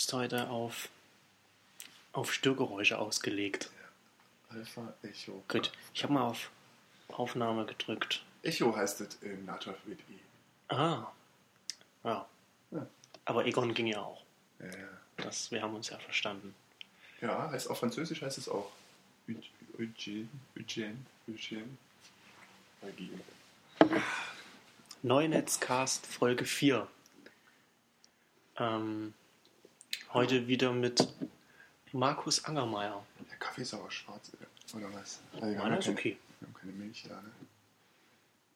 bist heute auf, auf Störgeräusche ausgelegt. Alpha Echo. Gut, ich habe mal auf Aufnahme gedrückt. Echo heißt es in Natraf mit I. Ah, ja. Ja. Aber Egon ging ja auch. Ja, ja. Das, wir haben uns ja verstanden. ja, heißt auf Französisch heißt es auch Eugene, Eugene. Eugene. Neunetzcast Folge 4. Ähm, heute wieder mit Markus Angermeier. Der Kaffee ist aber schwarz, oder was? Also, Meiner ist okay. Wir haben keine Milch da, ne?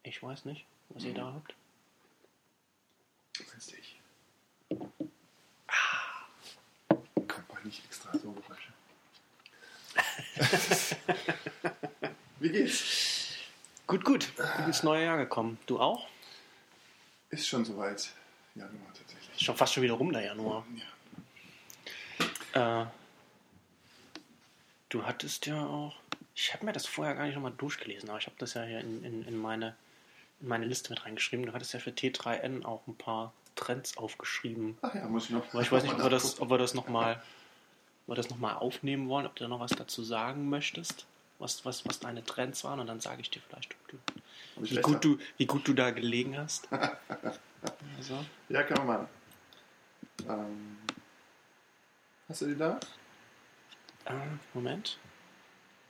Ich weiß nicht, was ihr da habt. Du ich? Ah. Kommt mal nicht extra so Geräusche. Wie geht's? Gut, gut. Gut ins neue Jahr gekommen. Du auch? Ist schon soweit. Januar tatsächlich. Ist schon fast schon wieder rum, der Januar. Ja. Äh, du hattest ja auch. Ich habe mir das vorher gar nicht nochmal durchgelesen, aber ich habe das ja hier in, in, in, meine, in meine Liste mit reingeschrieben. Du hattest ja für T3N auch ein paar Trends aufgeschrieben. Ach ja, muss ich noch. Aber ich weiß nicht, ob wir das, ob wir das nochmal ob wir das noch mal aufnehmen wollen, ob du da noch was dazu sagen möchtest, was, was, was deine Trends waren und dann sage ich dir vielleicht, du, wie, gut du, wie gut du da gelegen hast. Also, Ja, kann man. Ähm, hast du die da? äh, Moment.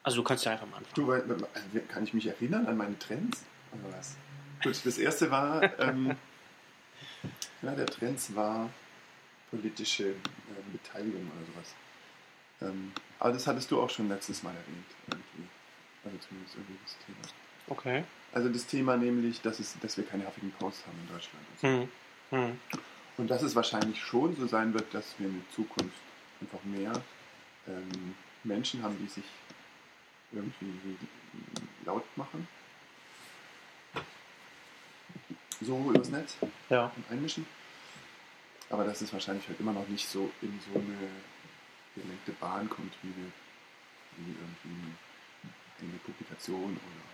Also du kannst ja einfach mal anfangen. Du, weil- weil- kann ich mich erinnern an meine Trends? Oder was? Gut, das erste war, ähm, ja, der Trends war politische äh, Beteiligung oder sowas. Ähm, aber das hattest du auch schon letztes Mal erwähnt, irgendwie. Also zumindest irgendwie das Thema. Okay. Also das Thema nämlich, dass, es, dass wir keine Huffington Post haben in Deutschland. Und, so. Hm. Hm. und dass es wahrscheinlich schon so sein wird, dass wir in Zukunft einfach mehr ähm, Menschen haben, die sich irgendwie laut machen. So übers Netz Ja. und einmischen. Aber dass es wahrscheinlich halt immer noch nicht so in so eine gelenkte Bahn kommt, wie, wir, wie irgendwie eine Publikation oder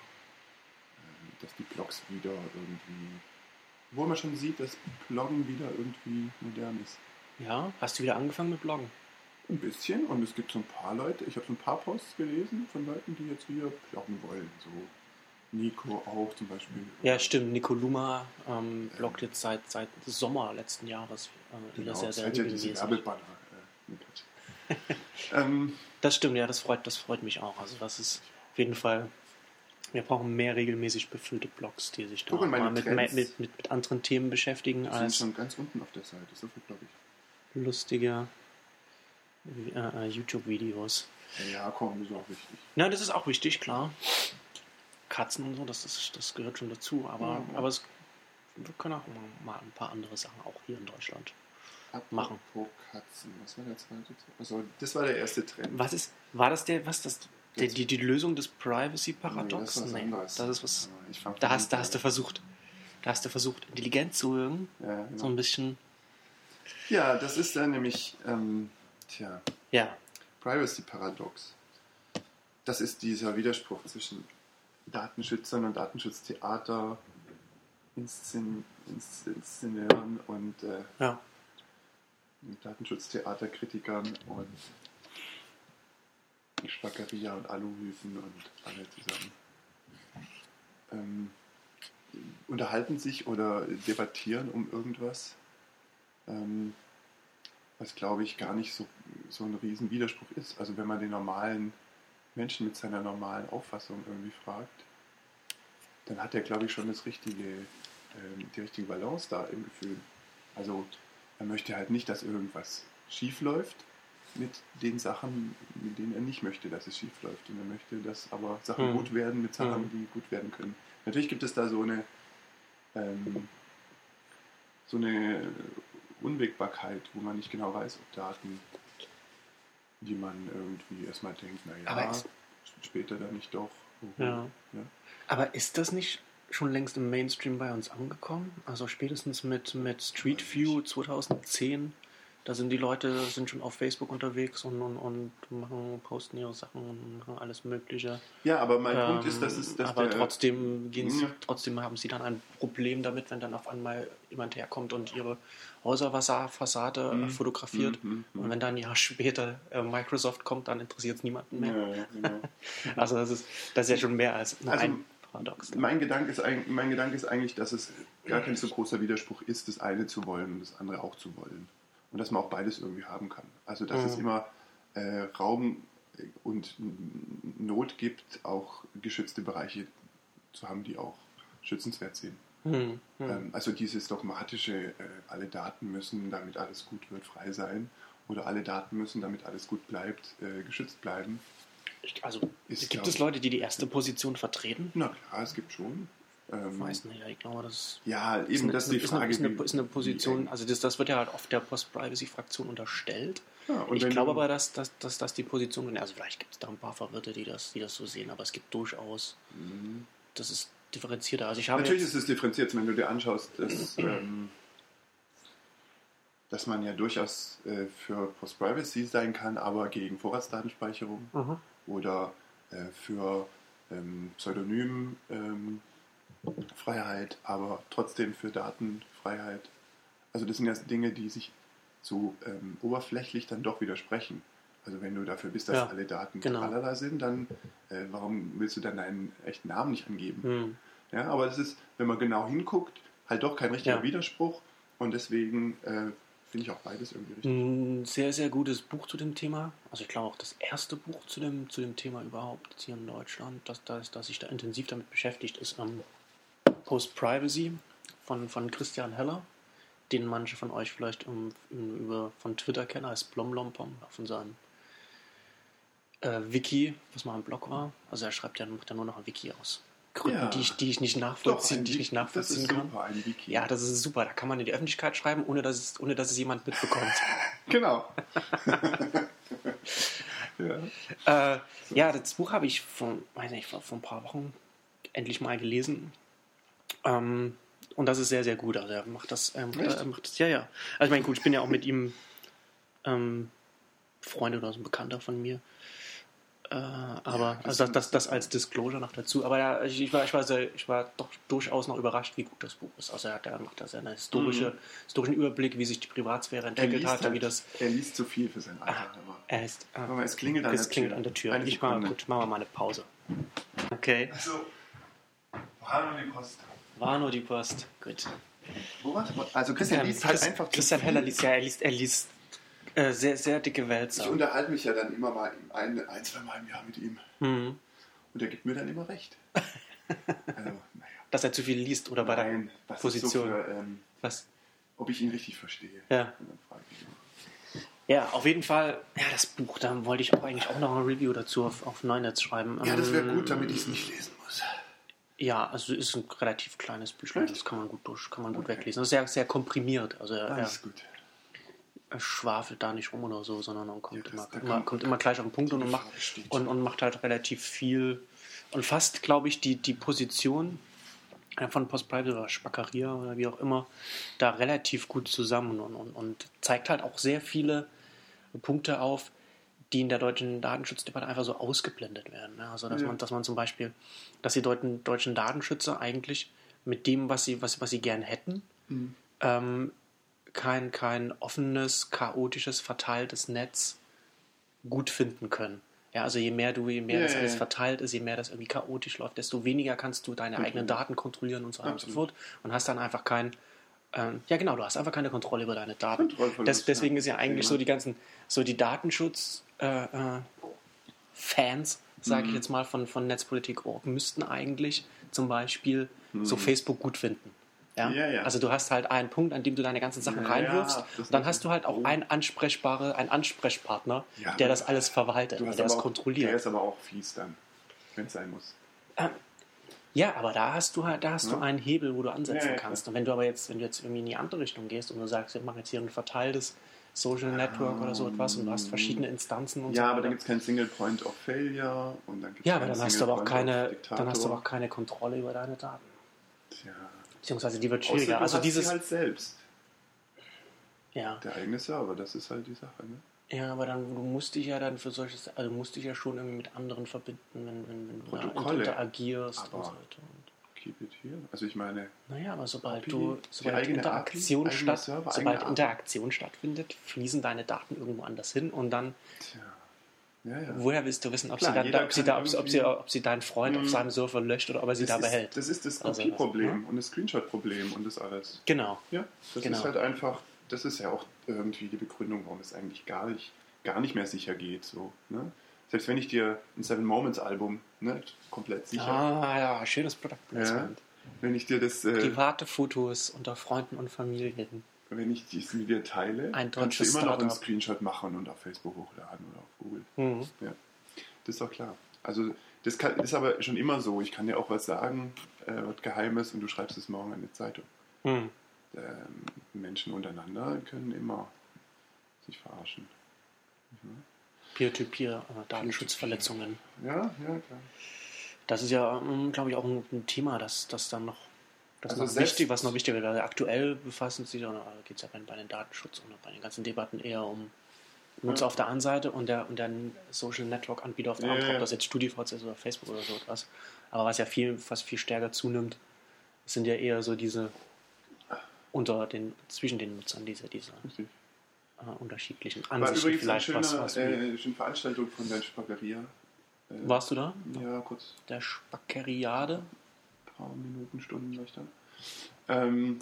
ähm, dass die Blogs wieder irgendwie. Wo man schon sieht, dass Bloggen wieder irgendwie modern ist. Ja, hast du wieder angefangen mit Bloggen? Ein bisschen und es gibt so ein paar Leute, ich habe so ein paar Posts gelesen von Leuten, die jetzt wieder bloggen wollen. So Nico auch zum Beispiel. Ja, stimmt. Nico Luma ähm, bloggt jetzt seit, seit Sommer letzten Jahres äh, wieder Genau, sehr, sehr ja äh, ähm, Das stimmt, ja, das freut, das freut mich auch. Also das ist auf jeden Fall. Wir brauchen mehr regelmäßig befüllte Blogs, die sich da Guck mal, mit, mit, mit, mit anderen Themen beschäftigen die sind schon ganz unten auf der Seite, so viel glaube ich. lustige äh, äh, YouTube-Videos. Ja, komm, das ist auch wichtig. Na, das ist auch wichtig, klar. Katzen und so, das, ist, das gehört schon dazu. Aber, Mhm. aber es, wir können auch mal ein paar andere Sachen auch hier in Deutschland. Machen. Apropos Katzen, was war der zweite? Also, das war der erste Trend. Was ist, war das der, was das, der, die, die Lösung des Nee, Paradox? das anderes. das ist was. Da hast, da hast du versucht, da hast du versucht, intelligent zu wirken. Ja, So genau. ein bisschen, ja, das ist dann nämlich, ähm, tja, ja, Privacy Paradox. Das ist dieser Widerspruch zwischen Datenschützern und Datenschutztheater, Inszen Inszeneuren und äh, ja. Datenschutztheaterkritikern und Spackeria und Aluhüfen und alle zusammen. Ähm, unterhalten sich oder debattieren um irgendwas, ähm, was glaube ich gar nicht so, so ein riesen Widerspruch ist. Also wenn man den normalen Menschen mit seiner normalen Auffassung irgendwie fragt, dann hat er glaube ich schon das richtige, ähm, die richtige Balance da im Gefühl. Also er möchte halt nicht, dass irgendwas schief läuft mit den Sachen, mit denen er nicht möchte, dass es schief läuft. Und er möchte, dass aber Sachen Hm. gut werden mit Sachen, Hm. die gut werden können. Natürlich gibt es da so eine ähm, so eine Unwägbarkeit, wo man nicht genau weiß, ob Daten, die man irgendwie erstmal denkt, naja, später dann nicht doch. Ja. Ja. Aber ist das nicht schon längst im Mainstream bei uns angekommen? Also spätestens mit, mit Street View 2010 Da sind die Leute sind schon auf Facebook unterwegs und, und, und machen, posten ihre Sachen und machen alles Mögliche. Ja, aber mein Punkt ist, dass es. Dass aber der, trotzdem, gehen sie, Ja. trotzdem haben sie dann ein Problem damit, wenn dann auf einmal jemand herkommt und ihre Häuserfassade äh, fotografiert. mhm, mhm. Und wenn dann ein Jahr später äh, Microsoft kommt, dann interessiert es niemanden mehr. Ja, genau. Also das ist, das ist ja schon mehr als Also, ein Paradox. Mein Gedanke, ist, mein Gedanke ist eigentlich, dass es gar kein so großer Widerspruch ist, das eine zu wollen und das andere auch zu wollen. Und dass man auch beides irgendwie haben kann. Also dass es Mhm. immer äh, Raum und Not gibt, auch geschützte Bereiche zu haben, die auch schützenswert sind. Hm, hm. Ähm, also dieses dogmatische, äh, alle Daten müssen, damit alles gut wird, frei sein. Oder alle Daten müssen, damit alles gut bleibt, äh, geschützt bleiben. Ich, also Ist, gibt glaub es Leute, die die erste Position vertreten? Na klar, es gibt schon. Ähm, Ich weiß nicht, ja, ich glaube, das Ja, ist eben, eine, das ist die ist eine, Frage. ist eine, ist eine Position, also das, das wird ja halt oft der Post-Privacy-Fraktion unterstellt. Ja, und ich glaube aber, dass, dass, dass, dass die Position, also vielleicht gibt es da ein paar Verwirrte, die das, die das so sehen, aber es gibt durchaus, das ist differenzierter. Also ich habe Natürlich jetzt, ist es differenziert, wenn du dir anschaust, dass, ähm, dass man ja durchaus äh, für Post-Privacy sein kann, aber gegen Vorratsdatenspeicherung Mhm. oder äh, für ähm, Pseudonym ähm, Freiheit, aber trotzdem für Datenfreiheit. Also das sind ja Dinge, die sich so ähm, oberflächlich dann doch widersprechen. Also wenn du dafür bist, dass Ja, alle Daten genau. tralala sind, dann äh, warum willst du dann deinen echten Namen nicht angeben? Hm. Ja, aber das ist, wenn man genau hinguckt, halt doch kein richtiger Ja. Widerspruch und deswegen äh, finde ich auch beides irgendwie richtig. Ein sehr, sehr gutes Buch zu dem Thema. Also ich glaube auch das erste Buch zu dem, zu dem Thema überhaupt hier in Deutschland, das, das, das sich da intensiv damit beschäftigt, ist ähm, Post-Privacy von, von Christian Heller, den manche von euch vielleicht um, über, von Twitter kennen als Blomlompom, von seinem äh, Wiki, was mal ein Blog war. Also er schreibt ja, macht ja nur noch ein Wiki aus. Gründen, Ja. die, ich, die ich nicht Doch, nachvollziehen, ein die ich nicht nachvollziehen das kann. super, ein Wiki. Ja, das ist super. Da kann man in die Öffentlichkeit schreiben, ohne dass es, ohne dass es jemand mitbekommt. Genau. ja. Äh, ja, das Buch habe ich vor, weiß nicht, vor, vor ein paar Wochen endlich mal gelesen. Ähm, und das ist sehr, sehr gut. Also er macht das, er macht, Echt? er macht das, ja, ja. Also ich meine, gut, ich bin ja auch mit ihm ähm, Freunde oder so ein Bekannter von mir. Äh, aber das also das, das, das als Disclosure noch dazu. Aber ja, ich, ich, war, ich, war sehr, ich war doch durchaus noch überrascht, wie gut das Buch ist. Also er, hat, er macht da sehr einen historische, historischen Überblick, wie sich die Privatsphäre entwickelt hat, halt, wie das. er liest zu viel für sein Alter. Aber Er ist, äh, Guck mal, es klingelt an es der klingelt Tür. an der Tür. Eine ich mal, wir mal eine Pause. Okay. Also, haben wir die Post? War nur die Post. Gut. Wo war's? Also Christian Ähm, liest halt Chris- einfach Christian. Heller liest, ja, er liest, er liest äh, sehr, sehr dicke Ich Wälzer. unterhalte mich ja dann immer mal ein, ein, zwei Mal im Jahr mit ihm. Mhm. Und er gibt mir dann immer recht. Also, naja. Dass er zu viel liest oder bei der Nein, was Position. So für, ähm, Was? ob ich ihn richtig verstehe. Ja. Ich. Ja, auf jeden Fall, ja, das Buch, da wollte ich auch eigentlich auch noch ein Review dazu auf, auf Neunetz schreiben. Ja, das wäre Ähm, gut, damit ich es nicht lesen muss. Ja, also ist ein relativ kleines Büchlein, das kann man gut durch, kann man gut Okay. weglesen. Das ist sehr, sehr komprimiert. Also er, Alles gut. er schwafelt da nicht rum oder so, sondern er kommt, Ja, das- immer, immer, kommt- immer gleich auf den Punkt und, macht, und, und macht halt relativ viel und fasst, glaube ich, die, die Position äh, von Postprivate oder Spackeria oder wie auch immer da relativ gut zusammen und, und, und zeigt halt auch sehr viele Punkte auf, die in der deutschen Datenschutzdebatte einfach so ausgeblendet werden. Ne? Also dass Ja. man, dass man zum Beispiel, dass die deutschen, deutschen Datenschützer eigentlich mit dem, was sie, was, was sie gern hätten, Mhm. ähm, kein, kein offenes, chaotisches, verteiltes Netz gut finden können. Ja, also je mehr du, je mehr Ja, das alles ja. verteilt ist, je mehr das irgendwie chaotisch läuft, desto weniger kannst du deine eigenen Daten kontrollieren und so weiter und so Absolut. fort und hast dann einfach kein, ähm, ja genau, du hast einfach keine Kontrolle über deine Daten. Des, deswegen ist ja eigentlich so die ganzen, so die Datenschutz äh, äh, Fans, sage Mhm. ich jetzt mal, von, von Netzpolitik.org müssten eigentlich zum Beispiel so Facebook gut finden. Ja? Mhm. Ja, ja. Also du hast halt einen Punkt, an dem du deine ganzen Sachen reinwirfst. dann hast du halt auch oh. einen ansprechbare, einen Ansprechpartner, der das alles verwaltet, der das auch, kontrolliert. Der ist aber auch fies dann, wenn es sein muss. Ja, aber da hast du halt, da hast du einen Hebel, wo du ansetzen kannst. Und wenn du aber jetzt, wenn du jetzt irgendwie in die andere Richtung gehst und du sagst, wir machen jetzt hier ein verteiltes Social Network oder so etwas und du hast verschiedene Instanzen und so Ja, aber dann gibt es keinen Single Point of Failure und dann gibt's ja, aber dann hast du aber auch keine, dann hast du aber auch keine Kontrolle über deine Daten. Tja. Beziehungsweise die wird schwieriger. du Also hast dieses, sie halt selbst. Ja. Der eigene Server, das ist halt die Sache. Ne? Ja, aber dann, du musst dich ja dann für solches, also musst dich ja schon irgendwie mit anderen verbinden, wenn, wenn, wenn du interagierst Aber- und so weiter. Keep it here. Also ich meine, naja, aber sobald API, du, sobald Interaktion, API, statt, Server, sobald Interaktion stattfindet, fließen deine Daten irgendwo anders hin und dann, tja. Ja, ja. woher willst du wissen, ob Klar, sie, dann, ob, sie da, ob, sie, ob, sie, irgendwie- ob sie deinen Freund auf Mhm. seinem Server löscht oder ob er sie da das, behält? ist, das ist das Also, Kopieproblem ja. und das Screenshot-Problem und das alles. Genau. Ja, das Genau. ist halt einfach, das ist ja auch irgendwie die Begründung, warum es eigentlich gar nicht, gar nicht mehr sicher geht. So, ne? Selbst wenn ich dir ein Seven Moments Album ne, komplett sicher, Ah, ja, schönes Produktplacement. wenn ich dir das, äh, Private Fotos unter Freunden und Familien. wenn ich dies mit dir teile, Ein kannst du immer noch einen. Screenshot machen und auf Facebook hochladen oder auf Google. Mhm. Ja, das ist doch klar. Also das kann, ist aber schon immer so. Ich kann dir auch was sagen, äh, was Geheimes und du schreibst es morgen in die Zeitung. Mhm. ähm, Menschen untereinander können immer sich verarschen. Peer-to-Peer, äh, Datenschutzverletzungen. Ja, ja, klar. Das ist ja, glaube ich, auch ein, Thema, das, das dann noch, das Also noch wichtig, was noch wichtiger wäre. Aktuell befassen sich, oder geht es ja bei, bei den Datenschutz und bei den ganzen Debatten eher um Nutzer Ja. auf der einen Seite und der, und der Social Network Anbieter auf der Ja, anderen, ob das jetzt StudiVZ ist oder Facebook oder so etwas. Aber was ja viel, was viel stärker zunimmt, sind ja eher so diese unter den, zwischen den Nutzern, diese, diese Richtig. Äh, unterschiedlichen War Ansichten eine vielleicht schöne, was, was äh, schöne Veranstaltung von der Spagheria. Äh, Warst du da? Ja, kurz Der Spackeriade? ein paar Minuten, Stunden war da. Ähm,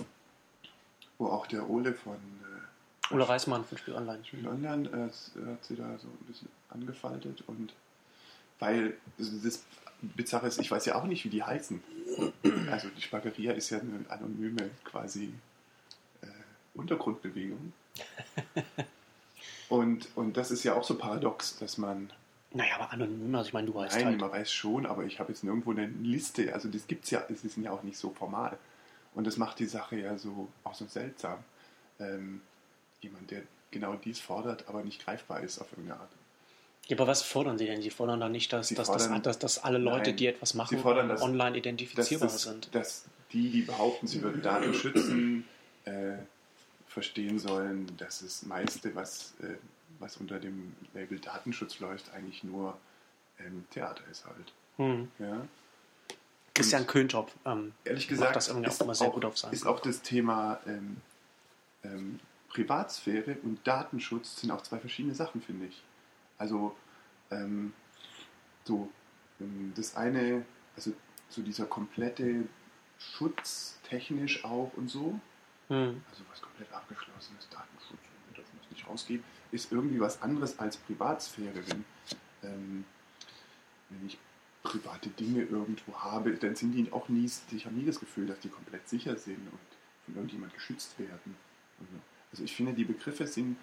wo auch der Ole von äh, Ole Reismann von Spiel Online. Spiel Online äh, hat sie da so ein bisschen angefaltet und weil das Bizarre ist, ich weiß ja auch nicht, wie die heißen. Also die Spagheria ist ja eine anonyme quasi äh, Untergrundbewegung. Und, und das ist ja auch so paradox, dass man, Naja, aber anonym, also ich meine, du weißt nein, halt. man weiß schon, aber ich habe jetzt nirgendwo eine Liste, also das gibt's ja, es ist ja auch nicht so formal. Und das macht die Sache ja so auch so seltsam. Ähm, jemand, der genau dies fordert, aber nicht greifbar ist auf irgendeine Art. Ja, aber was fordern sie denn? Sie fordern doch nicht, dass, dass, dass, fordern- dass, dass alle Leute, Nein. die etwas machen, fordern, dass- online dass, identifizierbar das, sind. dass die, die behaupten, sie würden Daten schützen, äh, verstehen sollen, dass das meiste, was, äh, was unter dem Label Datenschutz läuft, eigentlich nur ähm, Theater ist halt. Hm. Ja? Christian Köntop ähm, Ehrlich macht gesagt das irgendwie ist, auch immer sehr auch, gut auf sein. ist auch das Thema ähm, ähm, Privatsphäre und Datenschutz sind auch zwei verschiedene Sachen, finde ich. Also ähm, so ähm, das eine, also so dieser komplette Schutz technisch auch und so, Hm. also was komplett abgeschlossen ist, Datenschutz, wir dürfen das nicht rausgeben, ist irgendwie was anderes als Privatsphäre. Wenn, ähm, wenn ich private Dinge irgendwo habe, dann sind die auch nie, ich habe nie das Gefühl, dass die komplett sicher sind und von irgendjemand geschützt werden. Und so. Also ich finde, die Begriffe sind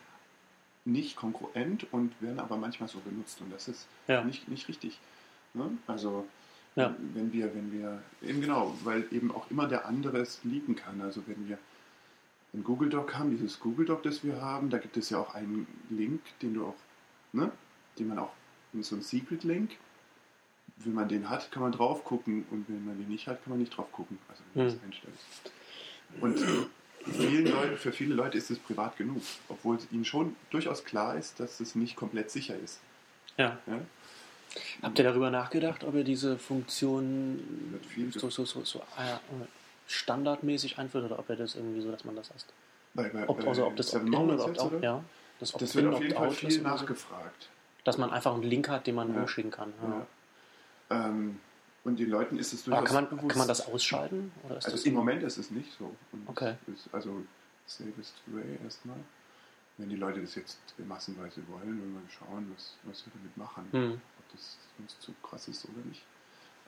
nicht konkurrent und werden aber manchmal so benutzt und das ist Ja. nicht, nicht richtig. Ne? Also Ja. wenn wir, wenn wir, eben genau, weil eben auch immer der andere es liegen kann. Also wenn wir ein Google Doc haben, dieses Google Doc, das wir haben, da gibt es ja auch einen Link, den du auch, ne, den man auch, so ein Secret Link, wenn man den hat, kann man drauf gucken und wenn man den nicht hat, kann man nicht drauf gucken, also wenn man Hm. das einstellt. Und vielen Leuten, für viele Leute ist es privat genug, obwohl es ihnen schon durchaus klar ist, dass es nicht komplett sicher ist. Ja. Ja? Habt ihr darüber nachgedacht, ob ihr diese Funktion so, so, so, so äh, standardmäßig einführt oder ob ihr das irgendwie so, dass man das erst. Bei, bei, Ob, also ob das Opt-in oder Opt-out, ja. Das, Das wird auf jeden Fall viel oder so. nachgefragt. Dass man einfach einen Link hat, den man Ja. umschicken kann. Ja. Ja. Ähm, und den Leuten ist es durchaus Aber kann man, bewusst. kann man das ausschalten? Also das im Moment ist es nicht so. Und Okay. Ist also safest way erstmal. Wenn die Leute das jetzt massenweise wollen, wenn wir schauen, was, was wir damit machen, Hm. ob das uns zu krass ist oder nicht.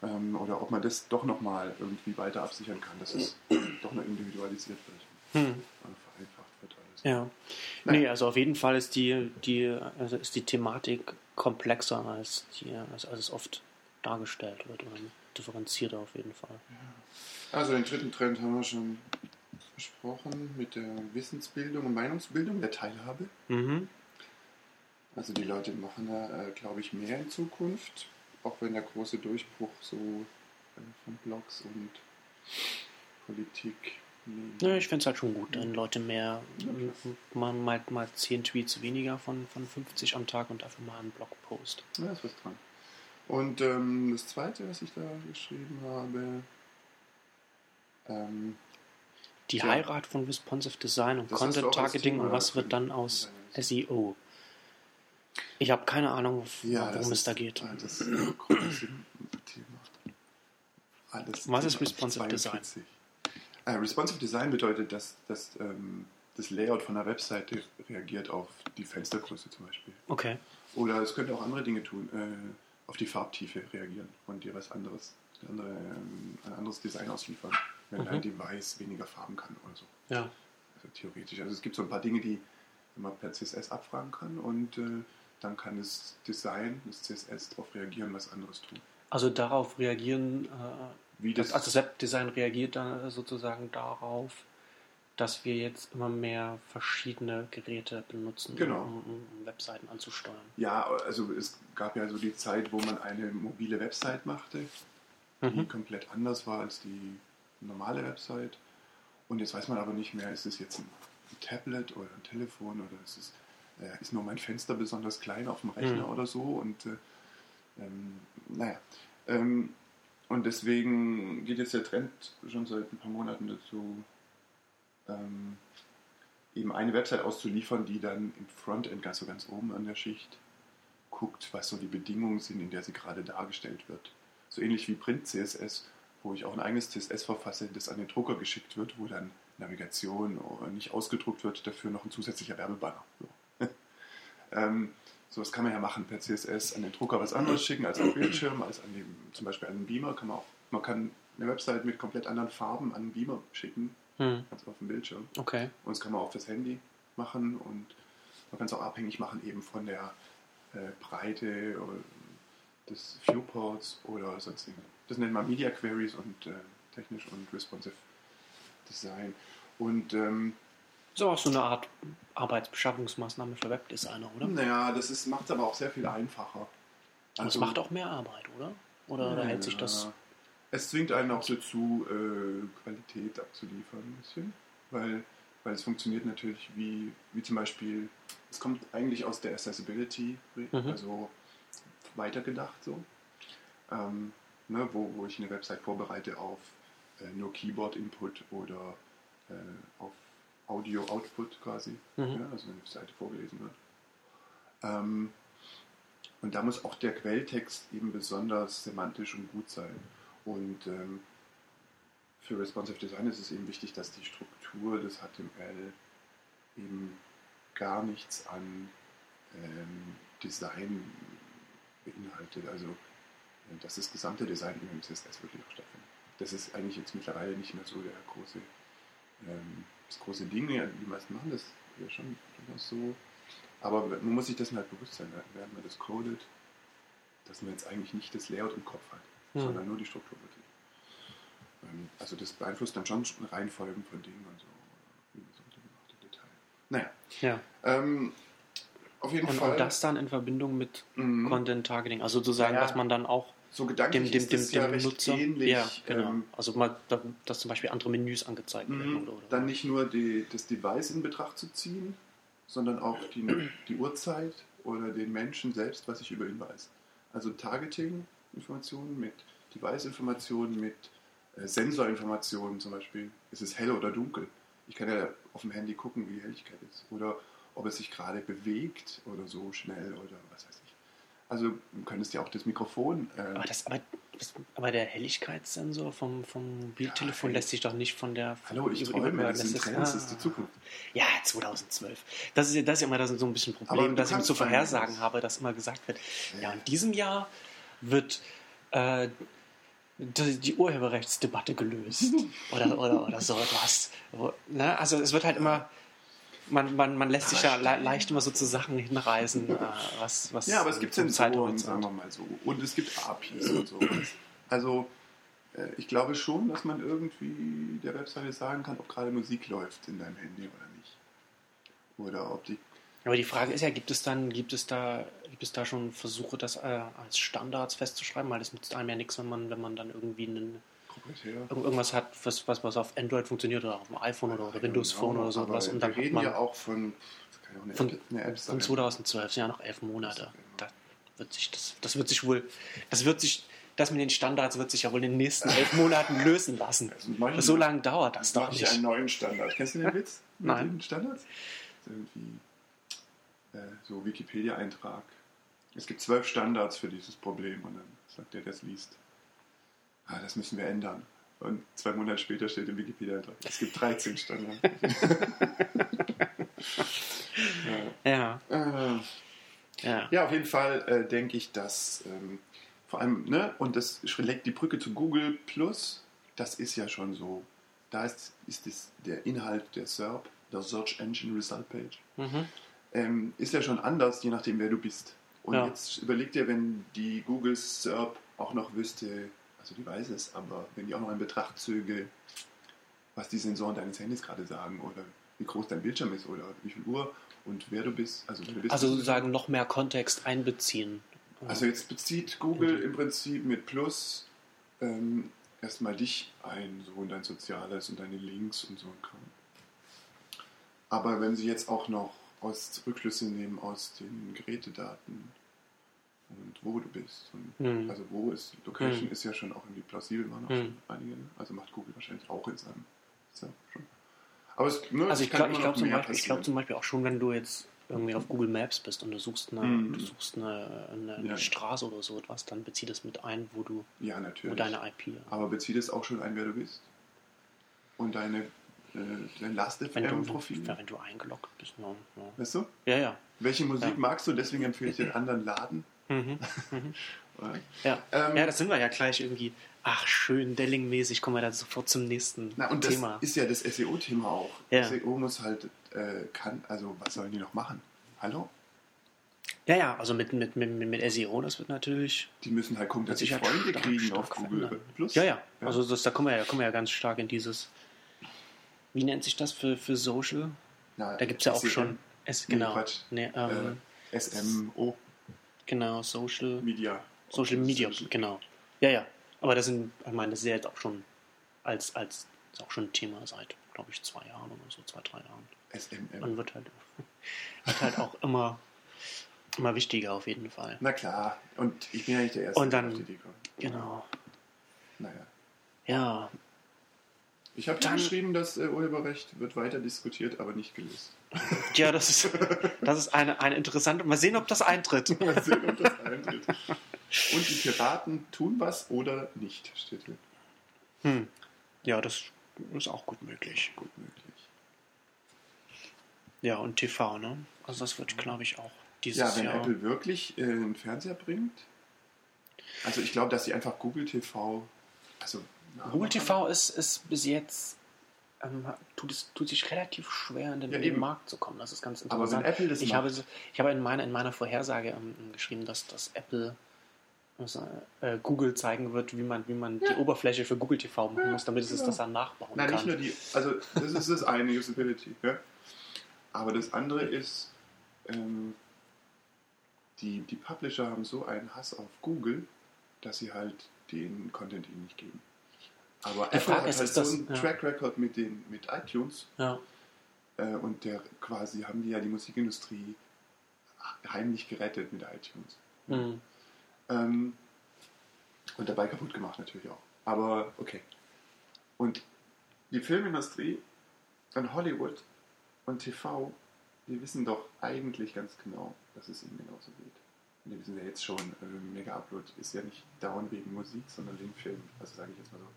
Ähm, oder ob man das doch nochmal irgendwie weiter absichern kann, dass es doch noch individualisiert wird. Hm. Vereinfacht wird alles. Ja. Nein. Nee, also auf jeden Fall ist die, die, also ist die Thematik komplexer, als, die, als, als es oft dargestellt wird oder differenzierter auf jeden Fall. Also den dritten Trend haben wir schon besprochen mit der Wissensbildung und Meinungsbildung, der Teilhabe. Mhm. Also die Leute machen da, äh, glaube ich, mehr in Zukunft, auch wenn der große Durchbruch so äh, von Blogs und Politik Nee. Ja, ich finde es halt schon gut, wenn Leute mehr, mal, mal, mal 10 Tweets weniger von, von 50 am Tag und dafür mal einen Blogpost. Ja, ist was dran. Und ähm, das zweite, was ich da geschrieben habe, ähm, Die Ja. Heirat von Responsive Design und Das Content Targeting und was wird dann aus SEO? Ich habe keine Ahnung, ja, worum es da geht. Thema. Alles Was ist Responsive Design? 42. Äh, responsive Design bedeutet, dass, dass ähm, das Layout von der Webseite reagiert auf die Fenstergröße zum Beispiel. Okay. Oder es könnte auch andere Dinge tun, äh, auf die Farbtiefe reagieren und dir was anderes, andere, ähm, ein anderes Design ausliefern, wenn Mhm. dein Device weniger Farben kann oder so. Ja. Also theoretisch. Also es gibt so ein paar Dinge, die man per CSS abfragen kann und äh, dann kann das Design, das CSS darauf reagieren, was anderes tun. Also darauf reagieren, äh, Wie das, also das Webdesign reagiert dann sozusagen darauf, dass wir jetzt immer mehr verschiedene Geräte benutzen, Genau. um, um, Webseiten anzusteuern. ja, also es gab ja so die Zeit, wo man eine mobile Website machte, die Mhm. komplett anders war als die normale Website. Und jetzt weiß man aber nicht mehr, ist es jetzt ein Tablet oder ein Telefon oder ist es äh, ist nur mein Fenster besonders klein auf dem Rechner Mhm. oder so. Und äh, ähm, naja. Ähm, und deswegen geht jetzt der Trend schon seit ein paar Monaten dazu, ähm, eben eine Website auszuliefern, die dann im Frontend ganz so ganz oben an der Schicht guckt, was so die Bedingungen sind, in der sie gerade dargestellt wird. So ähnlich wie Print CSS, wo ich auch ein eigenes CSS verfasse, das an den Drucker geschickt wird, wo dann Navigation nicht ausgedruckt wird, dafür noch ein zusätzlicher Werbebanner. So. Ähm, so, das kann man ja machen per CSS an den Drucker was anderes schicken als am Bildschirm, als an dem, zum Beispiel an den Beamer kann man auch, man kann eine Website mit komplett anderen Farben an den Beamer schicken, Hm. als auf dem Bildschirm. Okay. Und das kann man auch fürs Handy machen und man kann es auch abhängig machen eben von der äh, Breite des Viewports oder sonstigen. Das nennt man Media Queries und äh, technisch und responsive Design. Und ähm, So auch so eine Art Arbeitsbeschaffungsmaßnahme für Webdesigner, oder? naja, das macht es aber auch sehr viel einfacher. Und es macht auch mehr Arbeit, oder? Oder, oder hält sich das. Es zwingt einen auch dazu, äh, Qualität abzuliefern, ein bisschen. Weil, weil es funktioniert natürlich wie, wie zum Beispiel, es kommt eigentlich aus der Accessibility, Mhm. also weitergedacht so. Ähm, ne, wo, wo ich eine Website vorbereite auf äh, nur Keyboard-Input oder äh, auf Audio-Output quasi, Mhm. ja, also wenn die Seite vorgelesen wird. Ähm, und da muss auch der Quelltext eben besonders semantisch und gut sein. Und ähm, für Responsive Design ist es eben wichtig, dass die Struktur des HTML eben gar nichts an ähm, Design beinhaltet. Also, äh, dass das gesamte Design im CSS wirklich auch stattfindet. Das ist eigentlich jetzt mittlerweile nicht mehr so der große, ähm, das große Ding. Ja, die meisten machen das ja schon durchaus so. Aber man muss sich dessen halt bewusst sein, während man das codet, dass man jetzt eigentlich nicht das Layout im Kopf hat, Hm. sondern nur die Struktur wirklich. Ähm, Also das beeinflusst dann schon Reihenfolgen von Dingen und so. Wie man so gemacht im Detail. Naja, Ja. ähm, auf jeden Und, Fall. und das dann in Verbindung mit Mhm. Content Targeting. Also sozusagen, ja. dass man dann auch so dem, gedanklich dem, ist dem, das dem ja recht Nutzer. ähnlich. ja, genau. ähm, also mal, da- dass zum Beispiel andere Menüs angezeigt werden. Mhm. Oder, oder. Dann nicht nur die, das Device in Betracht zu ziehen, sondern auch die, die Uhrzeit oder den Menschen selbst, was ich über ihn weiß. Also Targeting-Informationen mit Device-Informationen, mit äh, Sensorinformationen zum Beispiel. Ist es hell oder dunkel? Ich kann ja auf dem Handy gucken, wie die Helligkeit ist. Oder ob es sich gerade bewegt oder so schnell oder was weiß ich. Also du könntest ja auch das Mikrofon. Äh, aber, das, aber, das, aber der Helligkeitssensor vom, vom Mobiltelefon Ja, lässt sich doch nicht von der. Von Hallo, ich träume, das lässt es- Trends, das ist ah. die Zukunft. Ja, 2012. Das ist, ja- das ist ja immer das so ein bisschen Aber Problem, dass ich so sagen, Vorhersagen das- habe, dass immer gesagt wird, ja, Ja. in diesem Jahr wird äh, die, Urheberrechtsdebatte gelöst. oder, oder, oder so etwas. Ne? Also es wird halt immer. Man, man, man lässt sich ja le leicht immer so zu Sachen hinreißen, äh, was, was Ja, aber es gibt Sensoren, sagen wir mal so. Und es gibt APIs und sowas. Also, äh, ich glaube schon, dass man irgendwie der Webseite sagen kann, ob gerade Musik läuft in deinem Handy oder nicht. Oder ob die. Aber die Frage ist ja, gibt es dann, gibt es da, gibt es da schon Versuche, das äh, als Standards festzuschreiben? Weil das nützt einem ja nichts, wenn man, wenn man dann irgendwie einen. Irgendwas hat, was, was, was auf Android funktioniert oder auf dem iPhone oder, oder Windows Genau, Phone oder aber sowas. Und dann wir reden man ja auch von, ja auch eine, Von- App, eine App von sein. 2012, sind ja noch elf Monate. Das- Da wird sich das, das wird sich wohl, das wird sich, das mit den Standards wird sich ja wohl in den nächsten elf Monaten lösen lassen. Also So lange dauert das doch nicht. einen neuen Standard. Kennst du den Witz? Mit Nein. den Standards? Irgendwie äh, so Wikipedia-Eintrag. Es gibt zwölf Standards für dieses Problem und dann sagt der, der es liest. Ah, das müssen wir ändern. Und zwei Monate später steht im Wikipedia-Eintrag, es gibt 13 Standards. Ja, Äh, ja. Ja, auf jeden Fall äh, denke ich, dass ähm, vor allem, ne, und das legt die Brücke zu Google Plus, das ist ja schon so. Da ist, ist das, der Inhalt der SERP, der Search Engine Result Page, Mhm. ähm, ist ja schon anders, je nachdem, wer du bist. Und Ja. jetzt überleg dir, wenn die Google SERP auch noch wüsste, also die weiß es, aber wenn die auch noch in Betracht zöge, was die Sensoren deines Handys gerade sagen oder wie groß dein Bildschirm ist oder wie viel Uhr und wer du bist. Also, wer du bist Also sozusagen noch mehr Kontext einbeziehen. also jetzt bezieht Google im Prinzip mit Plus ähm, erstmal dich ein, so und dein Soziales und deine Links und so ein Kram. Aber wenn sie jetzt auch noch aus Rückschlüsse nehmen aus den Gerätedaten und wo du bist, und Hm. also wo ist, Location Hm. ist ja schon auch irgendwie plausibel, machen auch Hm. schon einige, ne? also macht Google wahrscheinlich auch in seinem ja, schon. Aber es, ne, Also es ich glaube ich noch glaub zum, Beispiel- ich glaub zum Beispiel auch schon, wenn du jetzt irgendwie auf Google Maps bist und du suchst eine, Mhm. du suchst eine, eine, eine Ja. Straße oder so etwas, dann bezieh das mit ein, wo du, ja, wo natürlich. deine IP. Aber bezieht es auch schon ein, wer du bist? Und deine, äh, dein Wenn Last-FM-Profil? ja, wenn du eingeloggt bist. Ne? Ja. Weißt du? ja, ja. Welche Musik Ja. magst du? Deswegen empfehle ich den anderen Laden. Mhm. Oder? Ja. Ähm, ja, das sind wir ja gleich irgendwie. Ach, schön, Delling-mäßig kommen wir da sofort zum nächsten Na, und das Thema. ist ja das SEO-Thema auch. Ja. SEO muss halt, äh, kann, also was sollen die noch machen? Hallo? Ja, ja, also mit, mit, mit, mit SEO, das wird natürlich. Die müssen halt gucken, dass sie halt Freunde stark, kriegen stark auf Google verändern. Plus. Ja, ja. Ja. Also das, da kommen wir ja, kommen wir ja ganz stark in dieses. Wie nennt sich das für, für Social? Na, Da gibt es ja auch schon. Es, Nee, genau. Quatsch. Nee, ähm, Äh, SMO, genau, Social. Media. Social Media, genau. Ja, ja. Aber das sind, ich meine, das ist ja jetzt auch schon als, als ist auch schon ein Thema seit, glaube ich, zwei Jahren oder so, zwei, drei Jahren. SMM. Und wird halt, wird halt auch immer, immer wichtiger auf jeden Fall. Na klar. Und ich bin ja nicht der Erste, Und dann- der auf die Idee kommt. Genau. Naja. Ja, Ich habe geschrieben, das äh, Urheberrecht wird weiter diskutiert, aber nicht gelöst. ja, das ist, das ist eine, eine interessante. Mal sehen, ob das eintritt. Mal sehen, ob das eintritt. Und die Piraten tun was oder nicht, steht hier. Hm. Ja, das ist auch gut möglich. Gut möglich. Ja, und TV, ne? Also das wird, glaube ich, auch dieses Ja, wenn Jahr. Apple wirklich äh, einen Fernseher bringt. Also ich glaube, dass sie einfach Google TV. Also Google TV ist, ist bis jetzt ähm, tut, es, tut sich relativ schwer in den, Ja, in den. Markt zu kommen. Das ist ganz Aber interessant. wenn Apple das ich, macht- habe, ich habe in meiner, in meiner Vorhersage ähm, geschrieben, dass, dass Apple also, äh, Google zeigen wird, wie man, wie man die Oberfläche für Google TV machen muss, damit es genau. das dann nachbauen Nein, kann. nicht nur die. Also das ist das eine Usability. Ja? Aber das andere ist, ähm, die, die Publisher haben so einen Hass auf Google, dass sie halt den Content ihnen nicht geben. Aber Apple hat ist, halt so das- einen ja. Track Record mit, den, mit iTunes ja. äh, und der quasi haben die ja die Musikindustrie heimlich gerettet mit iTunes. Hm. Ähm, und dabei kaputt gemacht natürlich auch. Aber okay. Und die Filmindustrie und Hollywood und TV, die wissen doch eigentlich ganz genau, dass es ihnen genauso geht. Und die wissen ja jetzt schon, äh, Mega Upload ist ja nicht down wegen Musik, sondern wegen Film. Also sage ich jetzt mal so.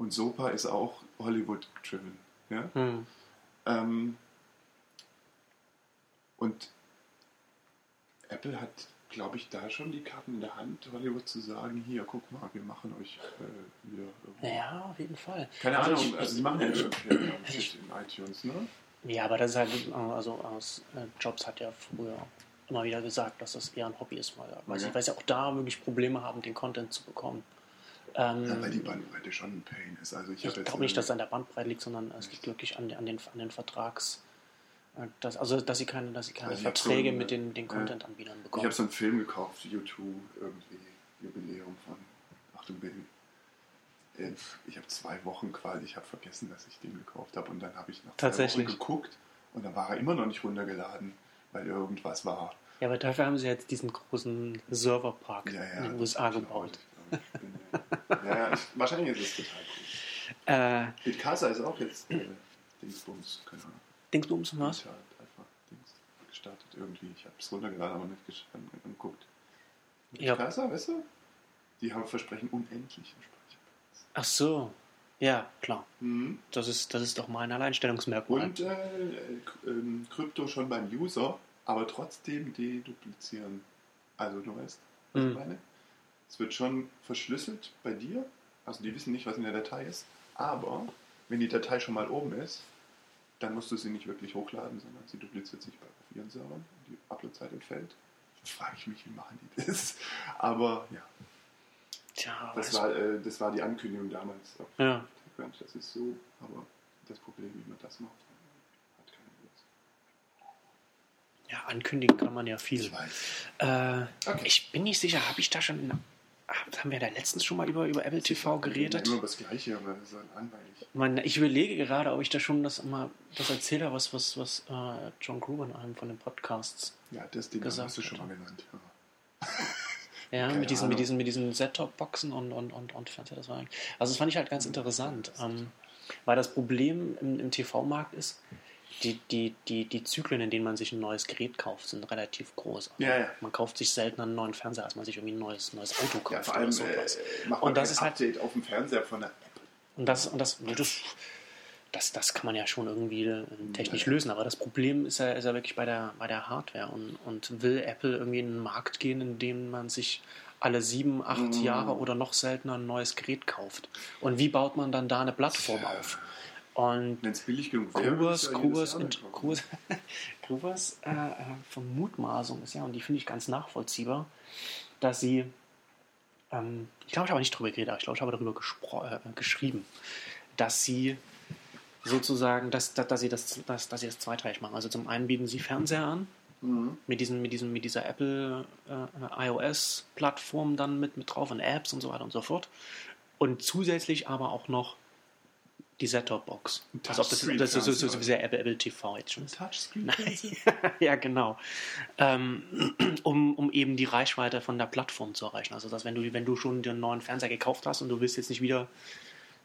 Und Sopa ist auch Hollywood-driven. Ja? Hm. Ähm, und Apple hat, glaube ich, da schon die Karten in der Hand, Hollywood zu sagen, hier, guck mal, wir machen euch äh, wieder... irgendwie- Ja, auf jeden Fall. Keine Also Ahnung, ich- also sie machen ja schon sich in iTunes, ne? Ja, aber das ist halt, äh, also aus äh, Jobs hat ja früher immer wieder gesagt, dass das eher ein Hobby ist, weil, weil, sie auch da wirklich Probleme haben, den Content zu bekommen. Ähm, Ja, weil die Bandbreite schon ein Pain ist. Also ich ich glaube nicht, dass es an der Bandbreite liegt, sondern es liegt wirklich an, den- an, den, an den Vertrags. äh, Dass, also, dass sie keine, dass sie keine Also ich Verträge so ein, mit den, den äh, Content-Anbietern Ich bekommen. habe so einen Film gekauft, U2, irgendwie Jubiläum von Achtung. Äh, Ich habe zwei Wochen quasi, ich habe vergessen, dass ich den gekauft habe und dann habe ich nach zwei. Wochen geguckt und dann war er immer noch nicht runtergeladen, weil irgendwas war. Ja, aber dafür haben sie jetzt diesen großen Serverpark Ja, ja, in den das USA gebaut. ja, ich, wahrscheinlich ist es total cool. Äh, Bitcasa ist auch jetzt äh, Dingsbums, keine Ahnung. Dingsbums was? Digital einfach Dings gestartet irgendwie. Ich habe es runtergeladen, aber nicht gesch- an- angeguckt. Ja. Bitcasa, weißt du? Die haben versprechen unendlichen Speicherplatz. Ach so. Ja, klar. Mhm. Das ist, das ist doch mal ein Alleinstellungsmerkmal. Und äh, ähm, Krypto schon beim User, aber trotzdem deduplizieren. Also du weißt, was Mhm. ich meine? Es wird schon verschlüsselt bei dir. Also die wissen nicht, was in der Datei ist. Aber wenn die Datei schon mal oben ist, dann musst du sie nicht wirklich hochladen, sondern sie dupliziert sich bei auf ihren Servern. Die Uploadzeit entfällt. Frage ich mich, wie machen die das? Aber ja, Tja, das war, äh, das war die Ankündigung damals ja. Das ist so, aber das Problem, wie man das macht, hat keine Lust. ja, ankündigen kann man ja viel. Ich. Äh, Okay. Ich bin nicht sicher, habe ich da schon. Haben wir da letztens schon mal über, über Apple TV geredet? Immer das Gleiche, aber das ist halt langweilig. Man, ich überlege gerade, ob ich da schon das mal das erzählt habe, was, was, was äh, John Gruber in einem von den Podcasts. Ja, das Ding Gesagt hast du schon mal genannt. Ja. Ja, Keine mit diesen, Ahnung. mit diesen, mit diesen Set-Top-Boxen und, und, und, und Fernseher, das war eigentlich- Also das fand ich halt ganz interessant. Ähm, weil das Problem im, im TV-Markt ist, die, die, die, die Zyklen, in denen man sich ein neues Gerät kauft, sind relativ groß. Also Ja, ja. Man kauft sich seltener einen neuen Fernseher, als man sich irgendwie ein neues, neues Auto kauft Ja, vor allem oder sowas. äh, macht Und man das kein ist halt- Update auf dem Fernseher von der App. Und das, und das, das, das, das kann man ja schon irgendwie äh, technisch Ja. lösen. Aber das Problem ist ja, ist ja wirklich bei der, bei der Hardware. Und, und will Apple irgendwie in einen Markt gehen, in dem man sich alle sieben, acht Mhm. Jahre oder noch seltener ein neues Gerät kauft? Und wie baut man dann da eine Plattform auf? Und Wenn es billig genug wäre, Grubers, Grubers. Grubers, Grubers äh, Vermutmaßung ist ja, und die finde ich ganz nachvollziehbar, dass sie, ähm, ich glaube, ich habe nicht drüber geredet, ich glaube, ich habe darüber äh, geschrieben, dass sie sozusagen, dass, dass, dass, sie das, dass, dass sie das zweiteilig machen. Also zum einen bieten sie Fernseher an, Mhm. mit, diesen, mit, diesen, mit dieser Apple äh, iOS-Plattform dann mit, mit drauf und Apps und so weiter und so fort. Und zusätzlich aber auch noch die Set-Top-Box. Also ob das, das ist so, so, so, wie der Apple, Apple TV jetzt schon. Touchscreen. ja, genau. Ähm, um, um eben die Reichweite von der Plattform zu erreichen. Also, dass wenn du, wenn du schon den neuen Fernseher gekauft hast und du willst jetzt nicht wieder,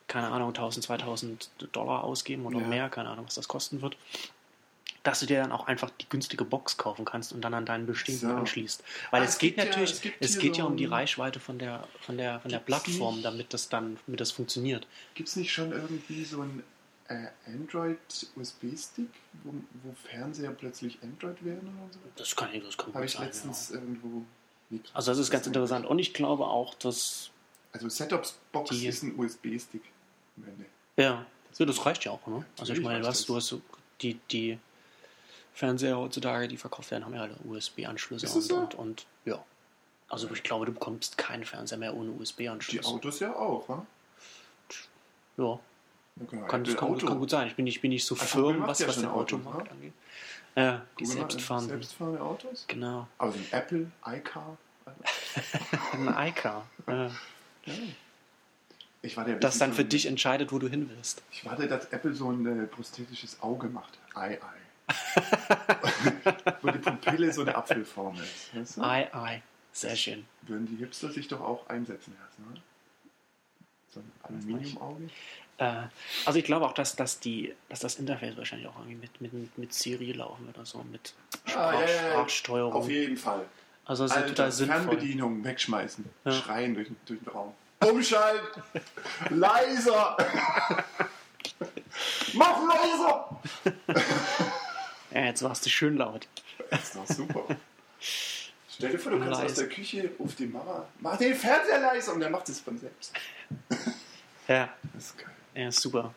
keine Ahnung, 1000, 2000 Dollar ausgeben oder Ja. mehr, keine Ahnung, was das kosten wird, dass du dir dann auch einfach die günstige Box kaufen kannst und dann an deinen bestehenden So. anschließt. Weil Ah, es, es geht gibt ja- natürlich, es es geht so ja um die Reichweite von der, von der, von der Plattform, nicht? damit das dann, damit das funktioniert. Gibt es nicht schon irgendwie so ein äh, Android-USB-Stick, wo, wo Fernseher plötzlich Android werden oder so? Das kann, das kann Habe ich sein. Ja. letztens irgendwo. Wie krass Also das ist ganz interessant. Und ich glaube auch, dass Also Setups-Box ist ein USB-Stick am Ende. Ja, ja das reicht ja auch. Ne? Also ich Natürlich meine, was, du hast so die, die Fernseher heutzutage, die verkauft werden, haben ja alle USB-Anschlüsse und, so? und, und ja. Also ich glaube, du bekommst keinen Fernseher mehr ohne Die USB-Anschluss. Autos ja auch, wa? Ja, genau. kann, das kann, kann gut sein. Ich bin nicht, bin nicht so Ah, firm, was, ja was den Automarkt ne? angeht. Ja, die Google selbstfahrenden. Selbstfahrende Autos? Genau. Aber so ein Apple, iCar. Ein iCar. Ja. Ja. Ich warte ja, Das dann so für dich entscheidet, wo du hin willst. Ich warte, dass Apple so ein äh, prosthetisches Auge macht. Ei, ei. Wo die Pupille so eine Apfelform ist. Weißt du? Ei, ei. Sehr schön. Würden die Hipster sich doch auch einsetzen lassen, oder? So ein Aluminiumauge? Äh, also ich glaube auch, dass, dass, die, dass das Interface wahrscheinlich auch irgendwie mit, mit, mit Siri laufen wird oder so, mit Sprach, Ah, ja, ja. Sprachsteuerung. Auf jeden Fall. Also das ist total sinnvoll. Fernbedienung wegschmeißen. Ja. Schreien durch, durch den Raum. Umschalten! leiser! Mach leiser! Ja, jetzt warst du schön laut. Das doch super. Stell dir vor, du kannst Leise. aus der Küche auf die Mama, mach den Fernseher leiser und der macht es von selbst. Ja, Das ist geil. ja, super.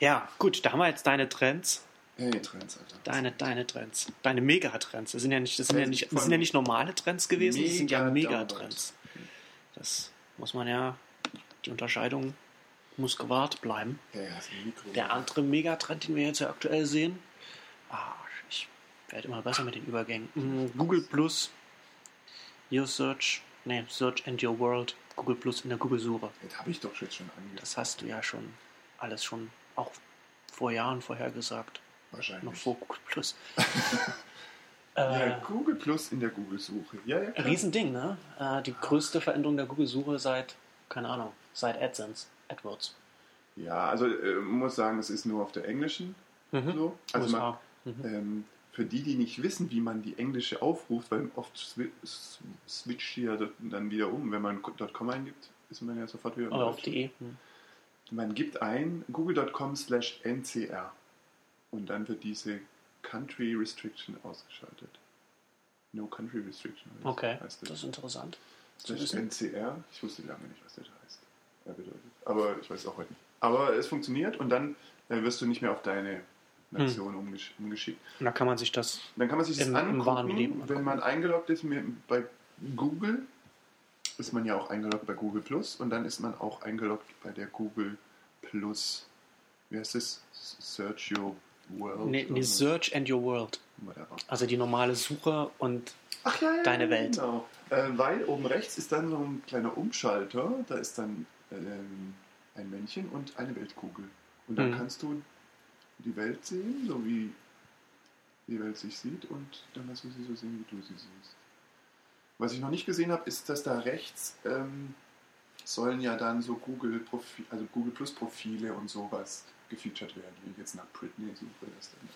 Ja, gut, da haben wir jetzt deine Trends. Hey, Trends, Alter. Deine, deine Trends. Deine Megatrends. Das sind ja nicht, das sind ja nicht, das sind ja nicht normale Trends gewesen, das sind ja Mega Megatrends. Das muss man ja, die Unterscheidung muss gewahrt bleiben. Ja, ja. Der andere Megatrend, den wir jetzt ja aktuell sehen, ah, ich werde immer besser mit den Übergängen. Mm, Google Plus, Your Search, nee, Search and Your World. Google Plus in der Google-Suche. Das habe ich doch jetzt schon angegeben. Das hast du ja schon alles schon auch vor Jahren vorhergesagt. Wahrscheinlich. Noch vor Google Plus. ja, äh, Google Plus in der Google-Suche. Ja, ja, klar. Riesending, ne? Äh, die größte Veränderung der Google-Suche seit, keine Ahnung, seit AdSense, AdWords. Ja, also äh, muss sagen, es ist nur auf der englischen Mhm. so. Also man. Mhm. ähm, für die, die nicht wissen, wie man die englische aufruft, weil oft swi switcht die ja dann wieder um. Wenn man .com eingibt, ist man ja sofort wieder Oder auf Deutschen. DE. Mhm. Man gibt ein google.com slash ncr und dann wird diese Country Restriction ausgeschaltet. No Country Restriction heißt- Okay, heißt das ist interessant. Slash. NCR. Ich wusste lange nicht, was das heißt. Bedeutet. Aber ich weiß es auch heute nicht. Aber es funktioniert und dann äh, wirst du nicht mehr auf deine Hm. Nation umgesch umgeschickt. Und da kann man sich das. Dann kann man sich das Im- im angucken, Leben wenn angucken. man eingeloggt ist mit, bei Google. Ist man ja auch eingeloggt bei Google Plus und dann ist man auch eingeloggt bei der Google Plus. Wie heißt das? Search Your World. Nee, nee, Search and Your World. Also die normale Suche und ja, ja Deine Welt. Genau. Äh, weil oben rechts ist dann so ein kleiner Umschalter. Da ist dann ähm, ein Männchen und eine Weltkugel. Und dann Mhm. kannst du die Welt sehen, so wie die Welt sich sieht. Und dann kannst du sie so sehen, wie du sie siehst. Was ich noch nicht gesehen habe, ist, dass da rechts ähm, sollen ja dann so Google, also Google Plus Profile und sowas gefeatured werden. Wenn ich jetzt nach Britney suche, das dann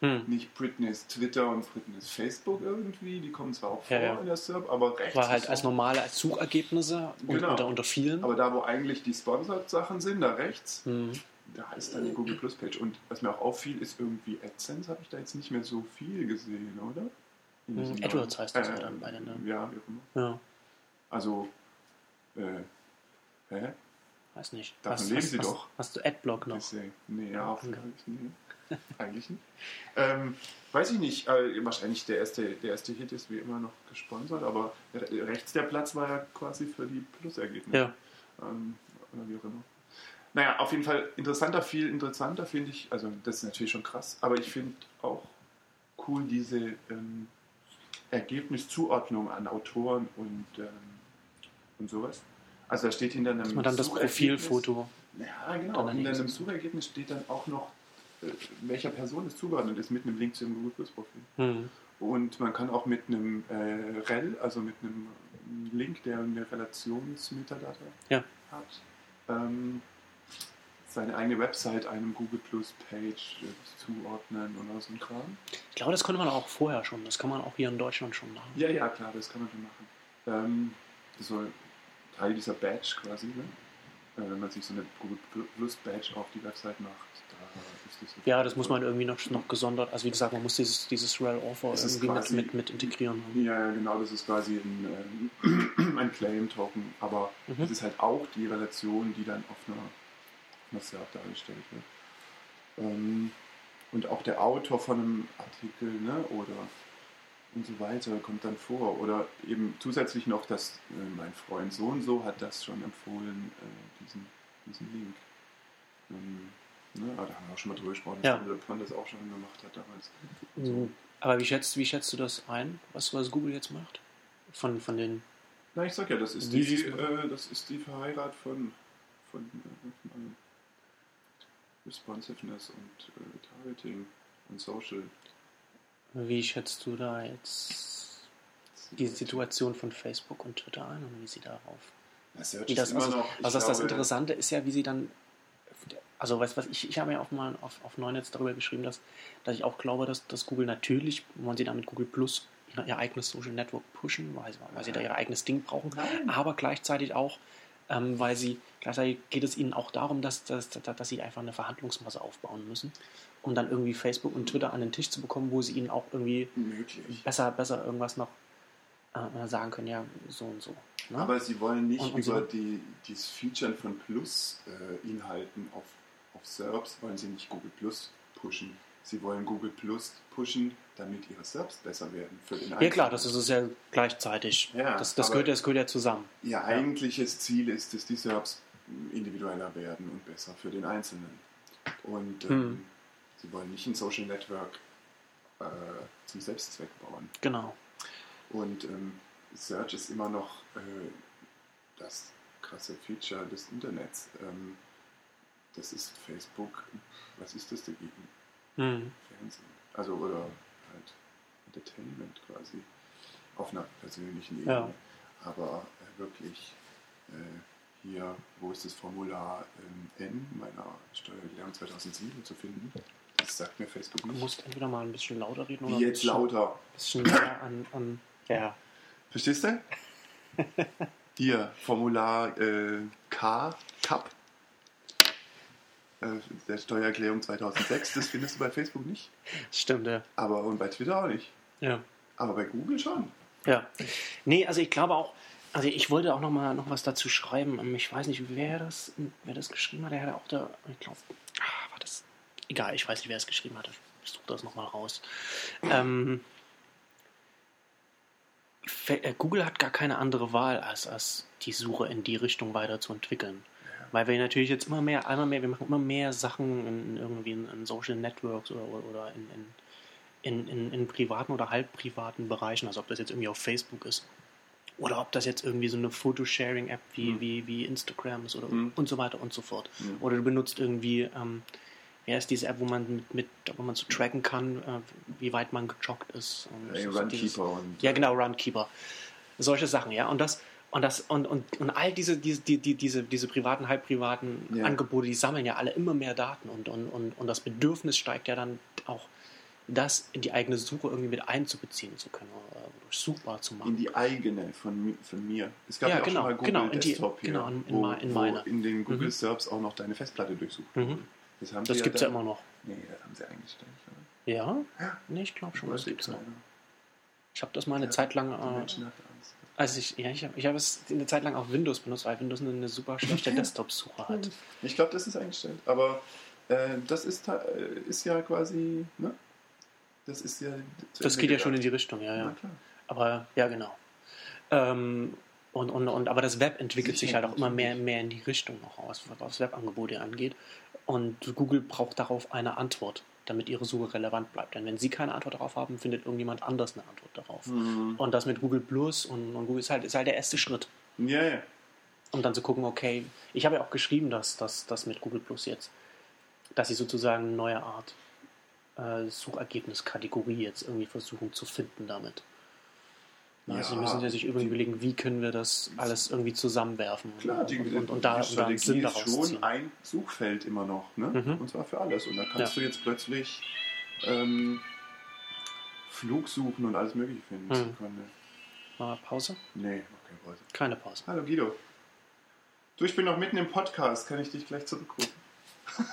hm, nicht Britney's Twitter und Britney's Facebook irgendwie, die kommen zwar auch vor Ja, ja. in der SERP, aber rechts. war halt als normale als Suchergebnisse Genau. unter, unter vielen. Aber da, wo eigentlich die Sponsored-Sachen sind, da rechts, Hm. da ist dann die Google Plus Page. Und was mir auch auffiel, ist irgendwie AdSense, habe ich da jetzt nicht mehr so viel gesehen, oder? Hm, AdWords heißt das ja dann bei den, ne? Ja, wie auch immer. Ja, Also, äh, hä? weiß nicht. Davon leben sie hast, doch. Hast du Adblock noch? Nee, ja, auf, Ja. nee. eigentlich nicht. Ähm, weiß ich nicht, äh, wahrscheinlich der erste, der erste Hit ist wie immer noch gesponsert, aber re- rechts der Platz war ja quasi für die Plus-Ergebnisse. Ja. Ähm, oder wie auch immer. Naja, auf jeden Fall interessanter, viel interessanter finde ich, also das ist natürlich schon krass, aber ich finde auch cool diese ähm, Ergebniszuordnung an Autoren und, ähm, und sowas. Also da steht hinter einem Dass man dann das Profilfoto. ja, genau. Daneben einem. Suchergebnis steht dann auch noch, welcher Person es zugeordnet ist, mit einem Link zu dem Google Plus Profil. Hm. Und man kann auch mit einem äh, REL, also mit einem Link, der eine Relationsmetadata Ja. hat, ähm, seine eigene Website einem Google Plus Page äh, zuordnen oder so ein Kram. Ich glaube, das konnte man auch vorher schon. Das kann man auch hier in Deutschland schon machen. Ja, ja, klar, das kann man schon machen. Ähm, das soll Teil dieser Badge quasi, ne? Äh, wenn man sich so eine Google Plus Badge auf die Website macht, Ja, das muss man irgendwie noch, noch gesondert. Also wie gesagt, man muss dieses, dieses Rel Offer ist irgendwie mit, quasi- mit, mit integrieren. Ja, ja, genau, das ist quasi ein, ähm, ein Claim-Token, aber Mhm. das ist halt auch die Relation, die dann auf einer, einer SERP dargestellt wird. Ähm, und auch der Autor von einem Artikel ne, oder und so weiter kommt dann vor. Oder eben zusätzlich noch, dass äh, mein Freund so und so hat das schon empfohlen, äh, diesen, diesen Link. Ähm, ne, aber da haben wir auch schon mal drüber gesprochen, Ja. dass man das auch schon gemacht hat damals. Mhm. Aber wie schätzt, wie schätzt du das ein, was, was Google jetzt macht? Von, von den. Na, ich sag ja, das ist die, äh, das ist die Verheirat von, von, äh, von allem. Responsiveness und äh, Targeting und Social. Wie schätzt du da jetzt die Situation von Facebook und Twitter ein und wie sie darauf Search Wie das, immer also, noch, ich also das, das glaube, Interessante ist ja, wie sie dann. Also, was, was ich, ich habe ja auch mal auf, auf Neunetz darüber geschrieben, dass, dass ich auch glaube, dass, dass Google natürlich, wollen sie damit Google Plus ihr, eigenes Social Network pushen, weil, sie- weil sie da ihr eigenes Ding brauchen, Nein. aber gleichzeitig auch, ähm, weil sie, gleichzeitig geht es ihnen auch darum, dass, dass, dass, dass sie einfach eine Verhandlungsmasse aufbauen müssen, um dann irgendwie Facebook und Twitter an den Tisch zu bekommen, wo sie ihnen auch irgendwie möglich. besser, besser irgendwas noch äh, sagen können, ja, so und so. Ne? Aber sie wollen nicht Und- und über so- die, dieses Featuren von Plus-Inhalten auf, auf SERPs, wollen sie nicht Google Plus pushen. Sie wollen Google Plus pushen, damit ihre SERPs besser werden für den Ja klar, das ist es ja gleichzeitig. Ja, das das, gehört, das gehört ja zusammen. Ihr eigentliches Ziel ist, dass die SERPs individueller werden und besser für den Einzelnen. Und ähm, Hm. sie wollen nicht ein Social Network äh, zum Selbstzweck bauen. Genau. Und ähm, Search ist immer noch äh, das krasse Feature des Internets. Ähm, das ist Facebook. Was ist das dagegen? Mhm. Fernsehen. Also, oder halt Entertainment quasi. Auf einer persönlichen Ebene. Ja. Aber äh, wirklich äh, hier, wo ist das Formular ähm, N meiner Steuererklärung 2007 zu finden? Das sagt mir Facebook Du nicht. musst entweder mal ein bisschen lauter reden Wie oder ein jetzt bisschen, lauter. bisschen näher an, an. Ja. Verstehst du? Hier, Formular äh, K, äh, der Steuererklärung 2006, das findest du bei Facebook nicht. Stimmt, ja. Aber und bei Twitter auch nicht. Ja. Aber bei Google schon. Ja. Nee, also ich glaube auch, also ich wollte auch noch mal noch was dazu schreiben. Ähm, Ich weiß nicht, wer das, wer das geschrieben hat. Der hatte auch da, ich glaube, ah, war das, egal, ich weiß nicht, wer es geschrieben hat. Ich suche das noch mal raus. Ähm, äh, Google hat gar keine andere Wahl, als, als die Suche in die Richtung weiterzuentwickeln. Weil wir natürlich jetzt immer mehr, einmal mehr, wir machen immer mehr Sachen in, irgendwie in, in Social Networks oder, oder in, in, in, in, in privaten oder halbprivaten Bereichen, also ob das jetzt irgendwie auf Facebook ist oder ob das jetzt irgendwie so eine Photosharing-App wie, Mhm. wie, wie Instagram ist oder Mhm. und so weiter und so fort. Mhm. Oder du benutzt irgendwie, ähm, wer ist diese App, wo man mit, mit wo man so tracken kann, äh, wie weit man gejoggt ist. Und Ey, so Runkeeper und ja, genau, Runkeeper. Solche Sachen, ja. Und das, und das, und, und, und all diese, diese, die, die, diese, diese privaten, halbprivaten Ja. Angebote, die sammeln ja alle immer mehr Daten und, und, und, und das Bedürfnis steigt ja dann auch, das in die eigene Suche irgendwie mit einzubeziehen zu können, oder durchsuchbar zu machen. in die eigene von, von mir. Es gab Ja, ja, auch genau, schon mal Google genau, in die- Desktop hier, genau, in- wo, in meine. in den Google Mhm. Serbs auch noch deine Festplatte durchsucht Mhm. Das, haben Das gibt es ja immer noch. Nee, das haben sie eingestellt. oder? Ja? Ja. Nee, ich glaube schon, das gibt es noch. Ich habe das mal eine Ja, Zeit lang, äh. Also ich, ja, ich habe ich hab es eine Zeit lang auf Windows benutzt, weil Windows eine, eine super schlechte Desktop-Suche hat. Ich glaube, das ist eingestellt. Aber äh, das ist, äh, ist ja quasi, ne? Das ist ja. Das geht ja schon in die Richtung, ja, ja. Aber ja, genau. Ähm, und, und, und, aber das Web entwickelt sich halt auch immer mehr, mehr in die Richtung noch aus, was das Webangebote angeht. Und Google braucht darauf eine Antwort, damit ihre Suche relevant bleibt. Denn wenn sie keine Antwort darauf haben, findet irgendjemand anders eine Antwort darauf. Mhm. Und das mit Google Plus und, und Google ist halt, ist halt der erste Schritt. Ja, ja. Um dann zu gucken, okay, ich habe ja auch geschrieben, dass das mit Google Plus jetzt, dass sie sozusagen eine neue Art äh, Suchergebniskategorie jetzt irgendwie versuchen zu finden damit. Also Ja. sie müssen ja sich überlegen, wie können wir das alles irgendwie zusammenwerfen Klar, die, und, und, und da, die Strategie ist schon ziehen. ein Suchfeld immer noch, ne? Mhm. Und zwar für alles. Und da kannst Ja. du jetzt plötzlich ähm, Flug suchen und alles Mögliche finden. Mhm. Wir Pause? Nee, keine Pause. Keine Pause. Hallo Guido. Du, ich bin noch mitten im Podcast. Kann ich dich gleich zurückrufen?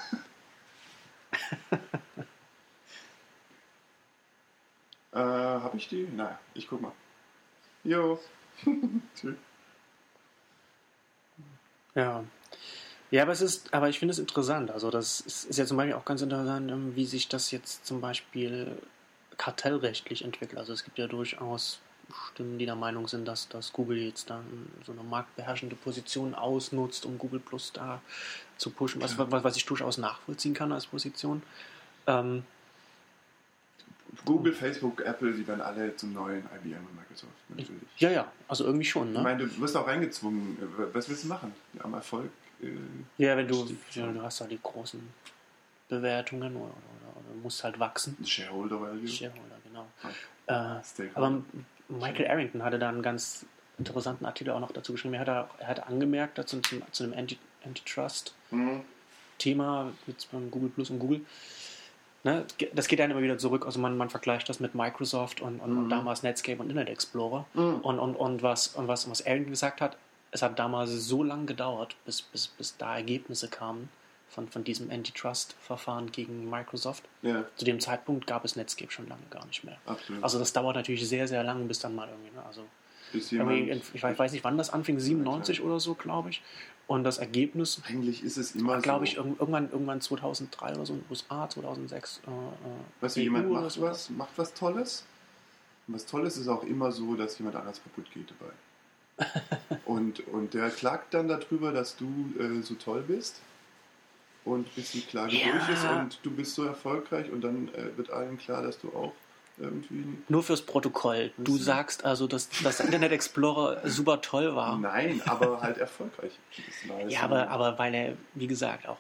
äh, hab ich die? Naja, ich guck mal. Jo. Tschüss. Ja. Ja, aber es ist, aber ich finde es interessant. Also das ist, ist ja zum Beispiel auch ganz interessant, ähm, wie sich das jetzt zum Beispiel kartellrechtlich entwickelt. Also es gibt ja durchaus Stimmen, die der Meinung sind, dass, dass Google jetzt dann so eine marktbeherrschende Position ausnutzt, um Google Plus da zu pushen, was, was, was ich durchaus nachvollziehen kann als Position. Ähm, Google, Facebook, Apple, die werden alle zum neuen IBM und Microsoft. Natürlich. ja, ja, also irgendwie schon, Ich ne? meine, du wirst auch reingezwungen. Was willst du machen? Am Erfolg? Äh, Ja, wenn du, ja, du hast da die großen Bewertungen oder, oder, oder musst halt wachsen. Shareholder Value. Shareholder, genau. Äh, Stakeholder. aber Michael Arrington hatte da einen ganz interessanten Artikel auch noch dazu geschrieben. Er hat, er hat angemerkt dazu zum, zu einem Anti- Antitrust-Thema Mhm. mit beim Google Plus und Google. Ne, das geht dann immer wieder zurück. Also man, man vergleicht das mit Microsoft und, und, und Mhm. damals Netscape und Internet Explorer. Mhm. Und, und, und, was, und was, was Arrington gesagt hat, es hat damals so lange gedauert, bis, bis, bis da Ergebnisse kamen von, von diesem Antitrust-Verfahren gegen Microsoft. Ja, Zu dem Zeitpunkt gab es Netscape schon lange gar nicht mehr. absolut. Also das dauert natürlich sehr, sehr lange, bis dann mal irgendwie, ne? also irgendwie, ich weiß weiß nicht, wann das anfing, 97 oder so, glaube ich. Und das Ergebnis, eigentlich ist es immer glaube so. ich, irg- irgendwann, irgendwann 2003 oder so in den USA, 2006. Äh, Weißt du, jemand oder macht so. was, macht was Tolles. Und was Tolles ist auch immer so, dass jemand anders kaputt geht dabei. und, und der klagt dann darüber, dass du äh, so toll bist. Und bis die Klage Ja. durch ist und du bist so erfolgreich und dann äh, wird allen klar, dass du auch irgendwie. Nur fürs Protokoll. Du sagst also, dass das Internet Explorer super toll war. Nein, aber halt erfolgreich. Ja, aber, aber weil er, wie gesagt, auch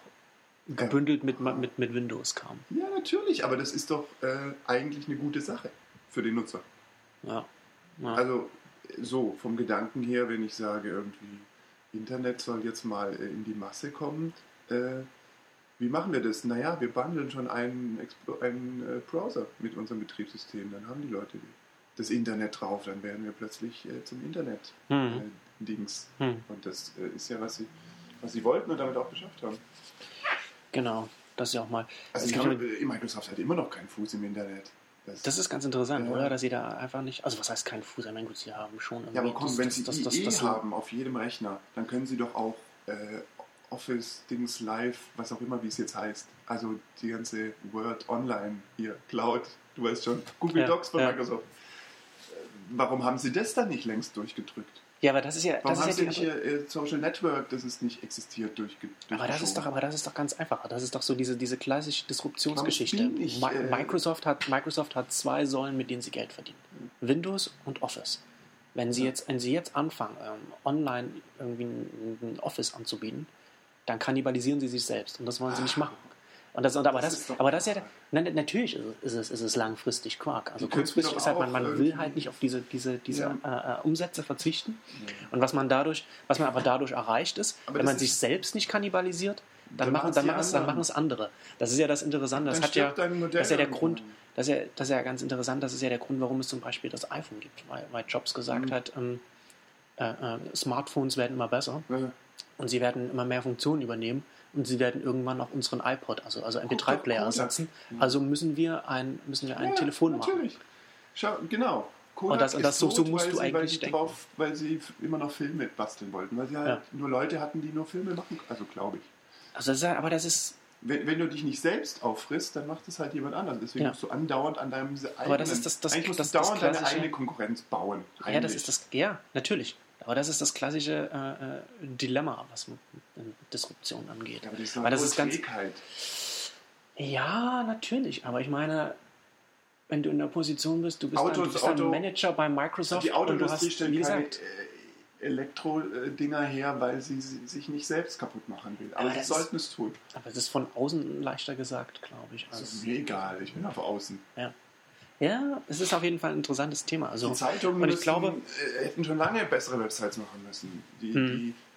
gebündelt mit, mit, mit Windows kam. ja, natürlich, aber das ist doch äh, eigentlich eine gute Sache für den Nutzer. Ja. ja. Also so vom Gedanken her, wenn ich sage, irgendwie Internet soll jetzt mal äh, in die Masse kommen, äh, wie machen wir das? Naja, wir bundeln schon einen, einen äh, Browser mit unserem Betriebssystem, dann haben die Leute das Internet drauf, dann werden wir plötzlich äh, zum Internet Hm. äh. Hm. Und das äh, ist ja, was sie, was sie wollten und damit auch geschafft haben. Genau. Das ist ja auch mal. Also ich glaube, äh, Microsoft hat immer noch keinen Fuß im Internet. das ist ganz interessant, Ja. oder? Dass sie da einfach nicht. Also, was heißt kein Fuß? Ich meine, gut, sie haben schon. Ja, aber komm, das- wenn das- Sie das- das- IE das- haben auf jedem Rechner, dann können Sie doch auch äh, Office, Dings, Live, was auch immer, wie es jetzt heißt. Also die ganze Word Online hier, Cloud, du weißt schon, Google Ja, Docs von ja. Microsoft. Äh, Warum haben Sie das dann nicht längst durchgedrückt? Ja, aber das ist ja. Warum Das haben ist Sie ja nicht die, Ihr äh, Social Network, das es nicht existiert, durchge aber das ist doch, aber das ist doch ganz einfach. Das ist doch so diese, diese klassische Disruptionsgeschichte. Ich, Mi- äh, Microsoft, hat, Microsoft hat zwei Säulen, mit denen sie Geld verdienen. Windows und Office. Wenn sie Ja. jetzt, wenn sie jetzt anfangen, ähm, online irgendwie ein, ein Office anzubieten, dann kannibalisieren sie sich selbst. Und das wollen sie nicht machen. Und das, und aber, Das das, ist aber das ist ja, nein, natürlich ist es, ist es langfristig Quark. Also kurzfristig ist halt, man, man will irgendwie- halt nicht auf diese, diese, diese Ja. äh, äh, Umsätze verzichten. Und was man dadurch, was man aber dadurch erreicht ist, Aber wenn man sich ist- selbst nicht kannibalisiert, dann, Dann machen, dann, machen es, dann machen es andere. Das ist ja das Interessante. Das hat ja, das ist ja der. Grund, das ist ja, das ist ja ganz interessant, das ist ja der Grund, warum es zum Beispiel das iPhone gibt, weil, weil Jobs gesagt Mhm. hat, ähm, äh, äh, Smartphones werden immer besser Äh, und sie werden immer mehr Funktionen übernehmen und sie werden irgendwann auch unseren iPod, also, also Guck MP3-Player doch, Kodak. ersetzen. Also müssen wir ein, müssen wir ein ja, Telefon machen. natürlich. Schau, genau. Kodak Und das- und ist das- so- so musst weil du sie, weil eigentlich denken. Drauf, weil sie immer noch Filme basteln wollten, weil sie halt Ja. nur Leute hatten, die nur Filme machen, also glaube ich. Also das ist, aber das ist, Wenn, wenn du dich nicht selbst auffrisst, dann macht es halt jemand anders. Deswegen Ja. musst du andauernd an deinem eigenen, Aber das ist das- das- eigentlich musst das- du das dauernd deine eigene Konkurrenz bauen. ja, das ist das, ja, natürlich. Aber das ist das klassische äh, äh, Dilemma, was mit, mit Disruption angeht. Ja, aber das ist, Weil das ist ganz. Ja, natürlich. Aber ich meine, wenn du in der Position bist, du bist, Autos, ein, du bist ein Auto- Manager bei Microsoft Die Autoindustrie stellt keine äh, Elektro-Dinger her, weil sie sich nicht selbst kaputt machen will. Aber Aber sie sollten es tun. aber das ist von außen leichter gesagt, glaube ich. Das ist mir egal, ich bin auf außen. ja. Ja, es ist auf jeden Fall ein interessantes Thema. Also, Die Zeitungen und ich müssen, glaube, äh, hätten schon lange bessere Websites machen müssen. Die, Hm.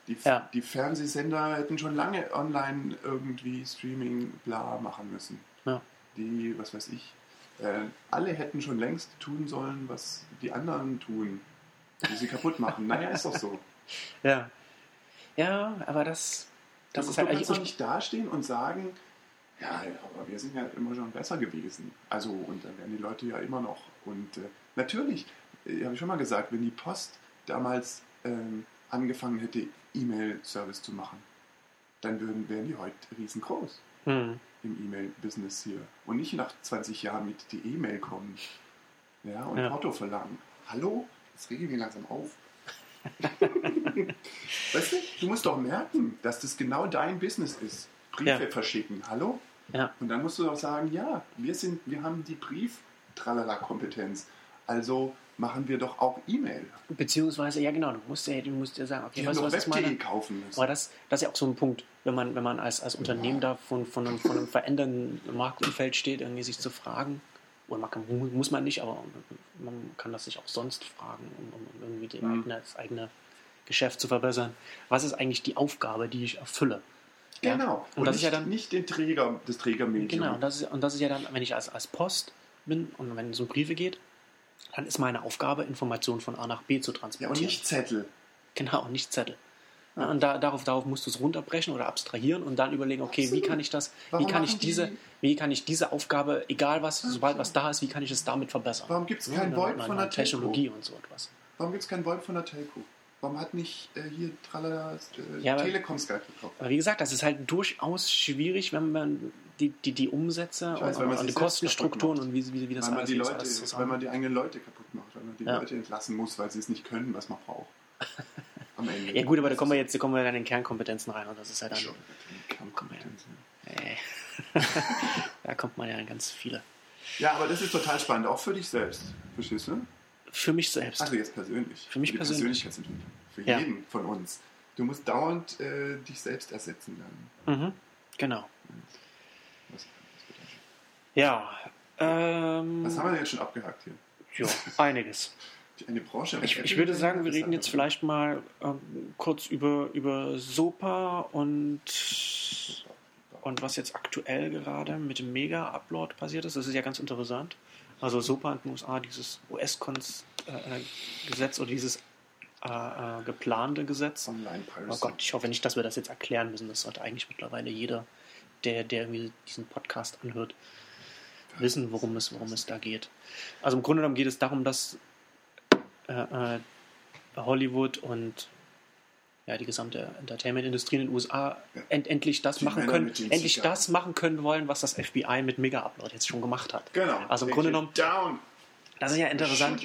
die, die, Ja. die Fernsehsender hätten schon lange online irgendwie Streaming bla machen müssen. ja. Die, was weiß ich, äh, alle hätten schon längst tun sollen, was die anderen tun, die sie kaputt machen. naja, ist doch so. ja. Ja, aber das, das du, ist du halt kannst doch nicht dastehen und sagen, ja, aber wir sind ja immer schon besser gewesen. Also, und dann werden die Leute ja immer noch. Und äh, natürlich, äh, habe ich schon mal gesagt, wenn die Post damals ähm, angefangen hätte, E-Mail-Service zu machen, dann würden, wären die heute riesengroß Hm. im E-Mail-Business hier. Und nicht nach 20 Jahren mit die E-Mail kommen. Ja, und Ja. Porto verlangen. Hallo? Jetzt rege ich mich langsam auf. weißt du, du musst doch merken, dass das genau dein Business ist. Briefe Ja. verschicken. Hallo? Ja. Und dann musst du doch sagen, ja, wir sind, wir haben die Brief-Tralala-Kompetenz. Also machen wir doch auch E-Mail. Beziehungsweise, ja genau, du musst ja, du musst ja sagen, okay, Die weißt du, was ist meine, Web.de kaufen müssen. Aber das, das ist ja auch so ein Punkt, wenn man, wenn man als, als Unternehmen da von, von, einem, von einem verändernden Marktumfeld steht, irgendwie sich zu fragen, oder man kann, muss man nicht, aber man kann das sich auch sonst fragen, um, um irgendwie Mhm. eigene, das eigene Geschäft zu verbessern. Was ist eigentlich die Aufgabe, die ich erfülle? Ja. Genau. Und das ist ja dann- nicht den Träger, das Trägermedium. Genau, und das ist, und das ist ja dann, wenn ich als, als Post bin und wenn es um Briefe geht, dann ist meine Aufgabe, Informationen von A nach B zu Ja, transportieren. und nicht Zettel. Genau, und nicht Zettel. Ja, und da, darauf, darauf musst du es runterbrechen oder abstrahieren und dann überlegen, okay, wie Absolut. kann ich das, wie kann ich machen die- diese, wie kann ich diese Aufgabe, egal was, sobald was da ist, wie kann ich es damit verbessern? Warum gibt's Ja, kein dann VoIP mal- von mal der Telco? Technologie und so etwas. Warum gibt es kein VoIP von der Telco? Warum hat nicht äh, hier Tralala äh, Ja, Telekom Skype gekauft? Aber wie gesagt, das ist halt durchaus schwierig, wenn man die, die, die Umsätze weiß, und, man und die Kostenstrukturen und wie, wie, wie das weil, man alles, die wie das Leute, alles zusammen. man die eigenen Leute kaputt macht, weil man die Ja. Leute entlassen muss, weil sie es nicht können, was man braucht. Am Ende. Ja gut, aber da kommen wir jetzt da kommen wir dann in Kernkompetenzen rein und das ist ja dann, Schon, Kernkompetenz. äh, da kommt man ja in ganz viele. Ja, aber das ist total spannend, auch für dich selbst. Verstehst du? Für mich selbst. Also jetzt persönlich. Für mich die persönlich. Persönlichkeitsentwicklung. Für Ja. jeden von uns. Du musst dauernd äh, dich selbst ersetzen dann. Mhm. Genau. Was? Ja. Ähm, was haben wir denn jetzt schon abgehakt hier? ja, einiges. Eine Branche. Ich, ich würde sagen, wir reden jetzt vielleicht mal ähm, kurz über, über SOPA und, und was jetzt aktuell gerade mit dem Mega-Upload passiert ist. Das ist ja ganz interessant. Also SOPA in den USA, dieses US-Gesetz oder dieses äh, äh, geplante Gesetz. Oh Gott, ich hoffe nicht, dass wir das jetzt erklären müssen. Das sollte eigentlich mittlerweile jeder, der, der irgendwie diesen Podcast anhört, wissen, worum es, worum es da geht. Also im Grunde genommen geht es darum, dass äh, äh, Hollywood und ja, die gesamte Entertainment-Industrie in den USA Ja. end, endlich das Die machen Männer können, endlich Zigarren. das machen können wollen, was das FBI mit Mega-Upload jetzt schon gemacht hat. Genau. Also im Take Grunde genommen, Down. das ist ja interessant,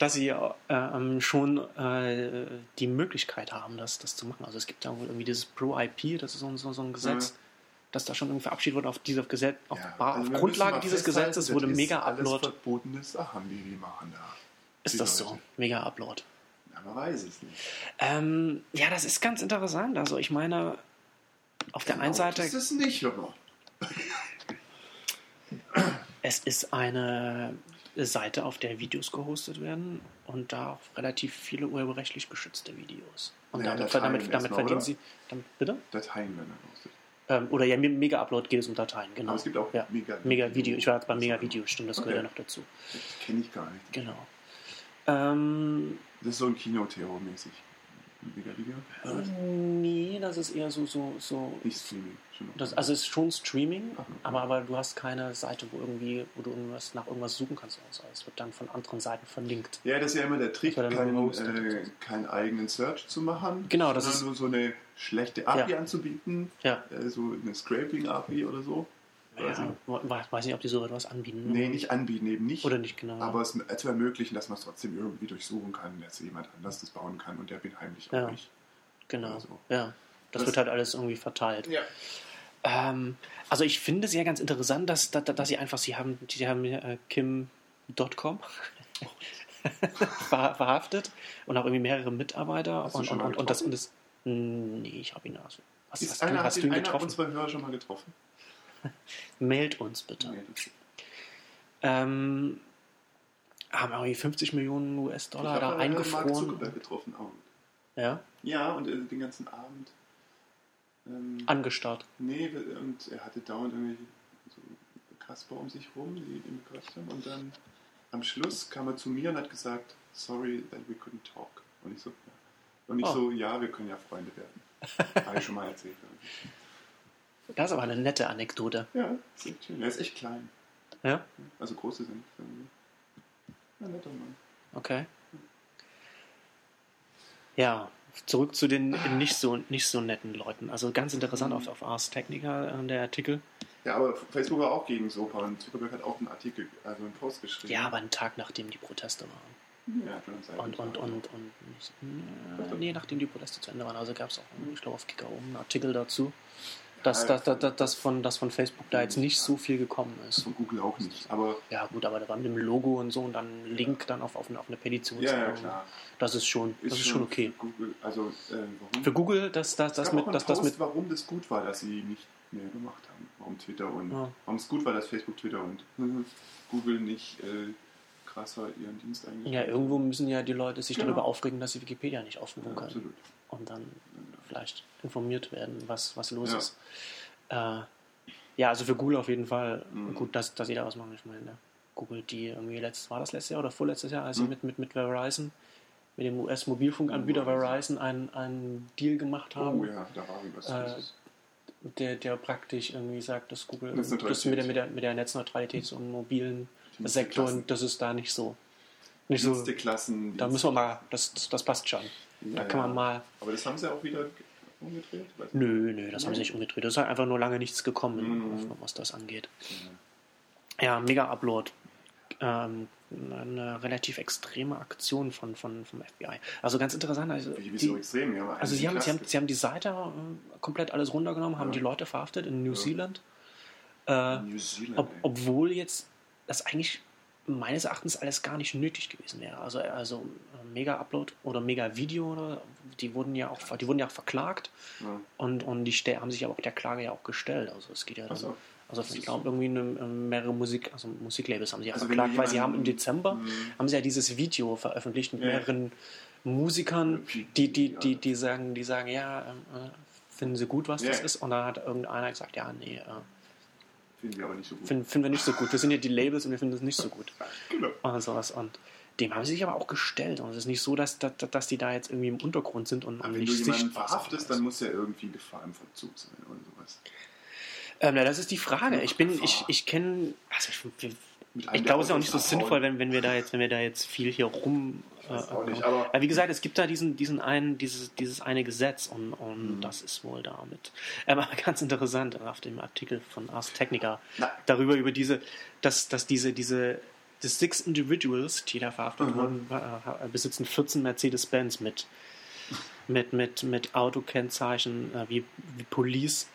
dass sie äh, ähm, schon äh, die Möglichkeit haben, das, das zu machen. Also es gibt ja wohl irgendwie dieses Pro-IP, das ist so, ein- so, so ein Gesetz, Mhm. das da schon irgendwie verabschiedet wurde auf, dieser Gesetz, auf, Ja, Ba- also auf Grundlage dieses Gesetzes wurde ist Mega-Upload. Alles verbotene Sachen, die die machen da. Ist das so? Leute. Mega-Upload. Man weiß es nicht. Ähm, ja, das ist ganz interessant. Also ich meine, auf der einen Seite, Das ist nicht, aber. es ist eine Seite, auf der Videos gehostet werden und da auch relativ viele urheberrechtlich geschützte Videos. Und Ja, damit, damit, damit erstmal, verdienen oder? sie. Damit, bitte? Dateien werden erpostet. Ähm, oder ja, Mega-Upload geht es um Dateien, genau. Aber es gibt auch ja. Mega- Mega-Video. Ich war jetzt bei Mega-Video, stimmt, das Okay. gehört ja noch dazu. Das kenne ich gar nicht. Genau. Ähm, Das ist so ein Kinoterror-mäßig. Nee, das ist eher so, so, so. Nicht Streaming. Das, also es ist schon Streaming, okay. aber, aber du hast keine Seite, wo irgendwie, wo du irgendwas nach irgendwas suchen kannst. Also es wird dann von anderen Seiten verlinkt. ja, das ist ja immer der Trick, keinen, äh, keinen eigenen Search zu machen. Genau, das ist- nur so eine schlechte API Ja. anzubieten. Ja. So eine Scraping-API oder so. Also, ja we- weiß nicht, ob die so etwas anbieten. Nee, nicht anbieten, eben nicht. Oder nicht, genau. Aber es zu ermöglichen, dass man es trotzdem irgendwie durchsuchen kann, dass jemand anders das bauen kann und der bin heimlich Ja. auch nicht. genau. also. Ja. Das, Das- wird halt alles irgendwie verteilt. Ja. Ähm, also ich finde es ja ganz interessant, dass, dass, dass sie einfach, sie haben, sie haben äh, Kim.com ver, verhaftet und auch irgendwie mehrere Mitarbeiter Hast du und, schon und, mal und, und das und das nee, ich habe ihn also. Was, Ist hast, einer, du, hast du ihn einer getroffen? unserer Hörer schon mal getroffen? Mailt uns bitte. Nee, das- Ähm, haben irgendwie 50 Millionen US-Dollar da habe Mark eingefroren. Zuckerberg getroffen. Auch. Ja, Ja, und äh, den ganzen Abend. Ähm, angestarrt. nee, und er hatte dauernd irgendwie so Kasper um sich rum, die ihm gequatscht haben. Und dann am Schluss kam er zu mir und hat gesagt, sorry that we couldn't talk. Und ich so, ja. Und ich Oh. so, ja, wir können ja Freunde werden. Habe ich schon mal erzählt. Das ist aber eine nette Anekdote. Ja, ist echt schön. Er ist echt klein. Ja, Also große sind. Ja, netter Mann. okay. Ja, zurück zu den nicht so, nicht so netten Leuten. Also ganz interessant auf, auf Ars Technica, äh, der Artikel. Ja, aber Facebook war auch gegen Sopa und Zuckerberg hat auch einen Artikel, also einen Post geschrieben. Ja, aber einen Tag nachdem die Proteste waren. Ja, schon Und, und, und, und nicht, äh, nee, nachdem die Proteste zu Ende waren. Also gab es auch, ich glaube, auf Kicker oben einen Artikel dazu, dass, dass, dass, dass, dass, von, dass von Facebook da jetzt nicht so viel gekommen ist. Von Google auch nicht. Aber Ja, gut, aber da war mit dem Logo und so und dann Link dann auf, auf, eine, auf eine Petition. ja, ja, klar. Das ist schon, das ist schon okay. für Google, also, äh, warum? Für Google, dass das, Es das mit, dass das mit, warum das gut war, dass sie nicht mehr gemacht haben. Warum Twitter und Ja. warum es gut war, dass Facebook, Twitter und Google nicht äh, krasser ihren Dienst eingestellt ja, irgendwo müssen ja die Leute sich Genau. darüber aufregen, dass sie Wikipedia nicht aufrufen Ja, können absolut. und dann vielleicht informiert werden, was, was los Ja. ist. Äh, ja, also für Google auf jeden Fall Mhm. gut, dass, dass sie da was machen. Ich meine, Google, die irgendwie letztes, war das letztes Jahr oder vorletztes Jahr, als sie Mhm. mit, mit, mit Verizon, mit dem US-Mobilfunkanbieter Oh, Verizon einen, einen Deal gemacht haben. Oh ja, da war irgendwas. Äh, der, der praktisch irgendwie sagt, dass Google das mit der, mit der, mit der Netzneutralität so im mobilen Sektor, und das ist da nicht so. Nicht so Klassen. da müssen wir mal, das, das passt schon. Da Ja, kann man mal. Aber das haben sie auch wieder umgedreht? Nö, nö, das haben sie nicht umgedreht. Das ist halt einfach nur lange nichts gekommen, Mhm. was das angeht. Ja, mega Upload. Ähm, eine relativ extreme Aktion von, von, vom FBI. Also ganz interessant. Also, Wie, die, so extrem, ja. also sie, haben, sie, haben, sie haben die Seite äh, komplett alles runtergenommen, haben Ja. die Leute verhaftet in New Ja. Zealand. Äh, New Zealand, ob, obwohl jetzt das eigentlich meines Erachtens alles gar nicht nötig gewesen wäre. Also, also Mega-Upload oder Mega-Video, die wurden ja auch, die wurden ja auch verklagt Ja. und, und die haben sich aber auch der Klage ja auch gestellt. Also es geht ja Ach so. also ich glaube irgendwie eine, mehrere Musik, also Musiklabels haben sie ja Also verklagt, weil sie haben im Dezember Mhm. haben sie ja dieses Video veröffentlicht mit Ja. mehreren Musikern, die, die, die, die sagen, die sagen, ja, ähm, äh, finden sie gut, was das ist? Und dann hat irgendeiner gesagt, ja, nee, äh, Finden wir aber nicht so gut. finden, finden wir nicht so gut. Wir sind ja die Labels und wir finden das nicht so gut. Genau. Und sowas. Und dem haben sie sich aber auch gestellt. Und es ist nicht so, dass, dass, dass die da jetzt irgendwie im Untergrund sind und, Aber und wenn nicht du jemanden sichtbar verhaftest, sind. dann muss ja irgendwie Gefahr im Vollzug sein oder sowas. Ähm, na, das ist die Frage. Ich bin, ich, ich kenne, also ich, ich glaube, es ist auch nicht so abhauen. sinnvoll, wenn, wenn wir da jetzt, wenn wir da jetzt viel hier rum. Ich weiß äh, auch nicht, äh, aber- wie gesagt, es gibt da diesen, diesen einen, dieses, dieses eine Gesetz und, und Mhm. das ist wohl damit. Ähm, aber ganz interessant auf dem Artikel von Ars Technica Na. darüber über diese, dass, dass diese, diese die six Individuals, die da verhaftet Mhm. wurden, äh, besitzen 14 Mercedes-Benz mit, mit, mit, mit Autokennzeichen äh, wie, wie Police,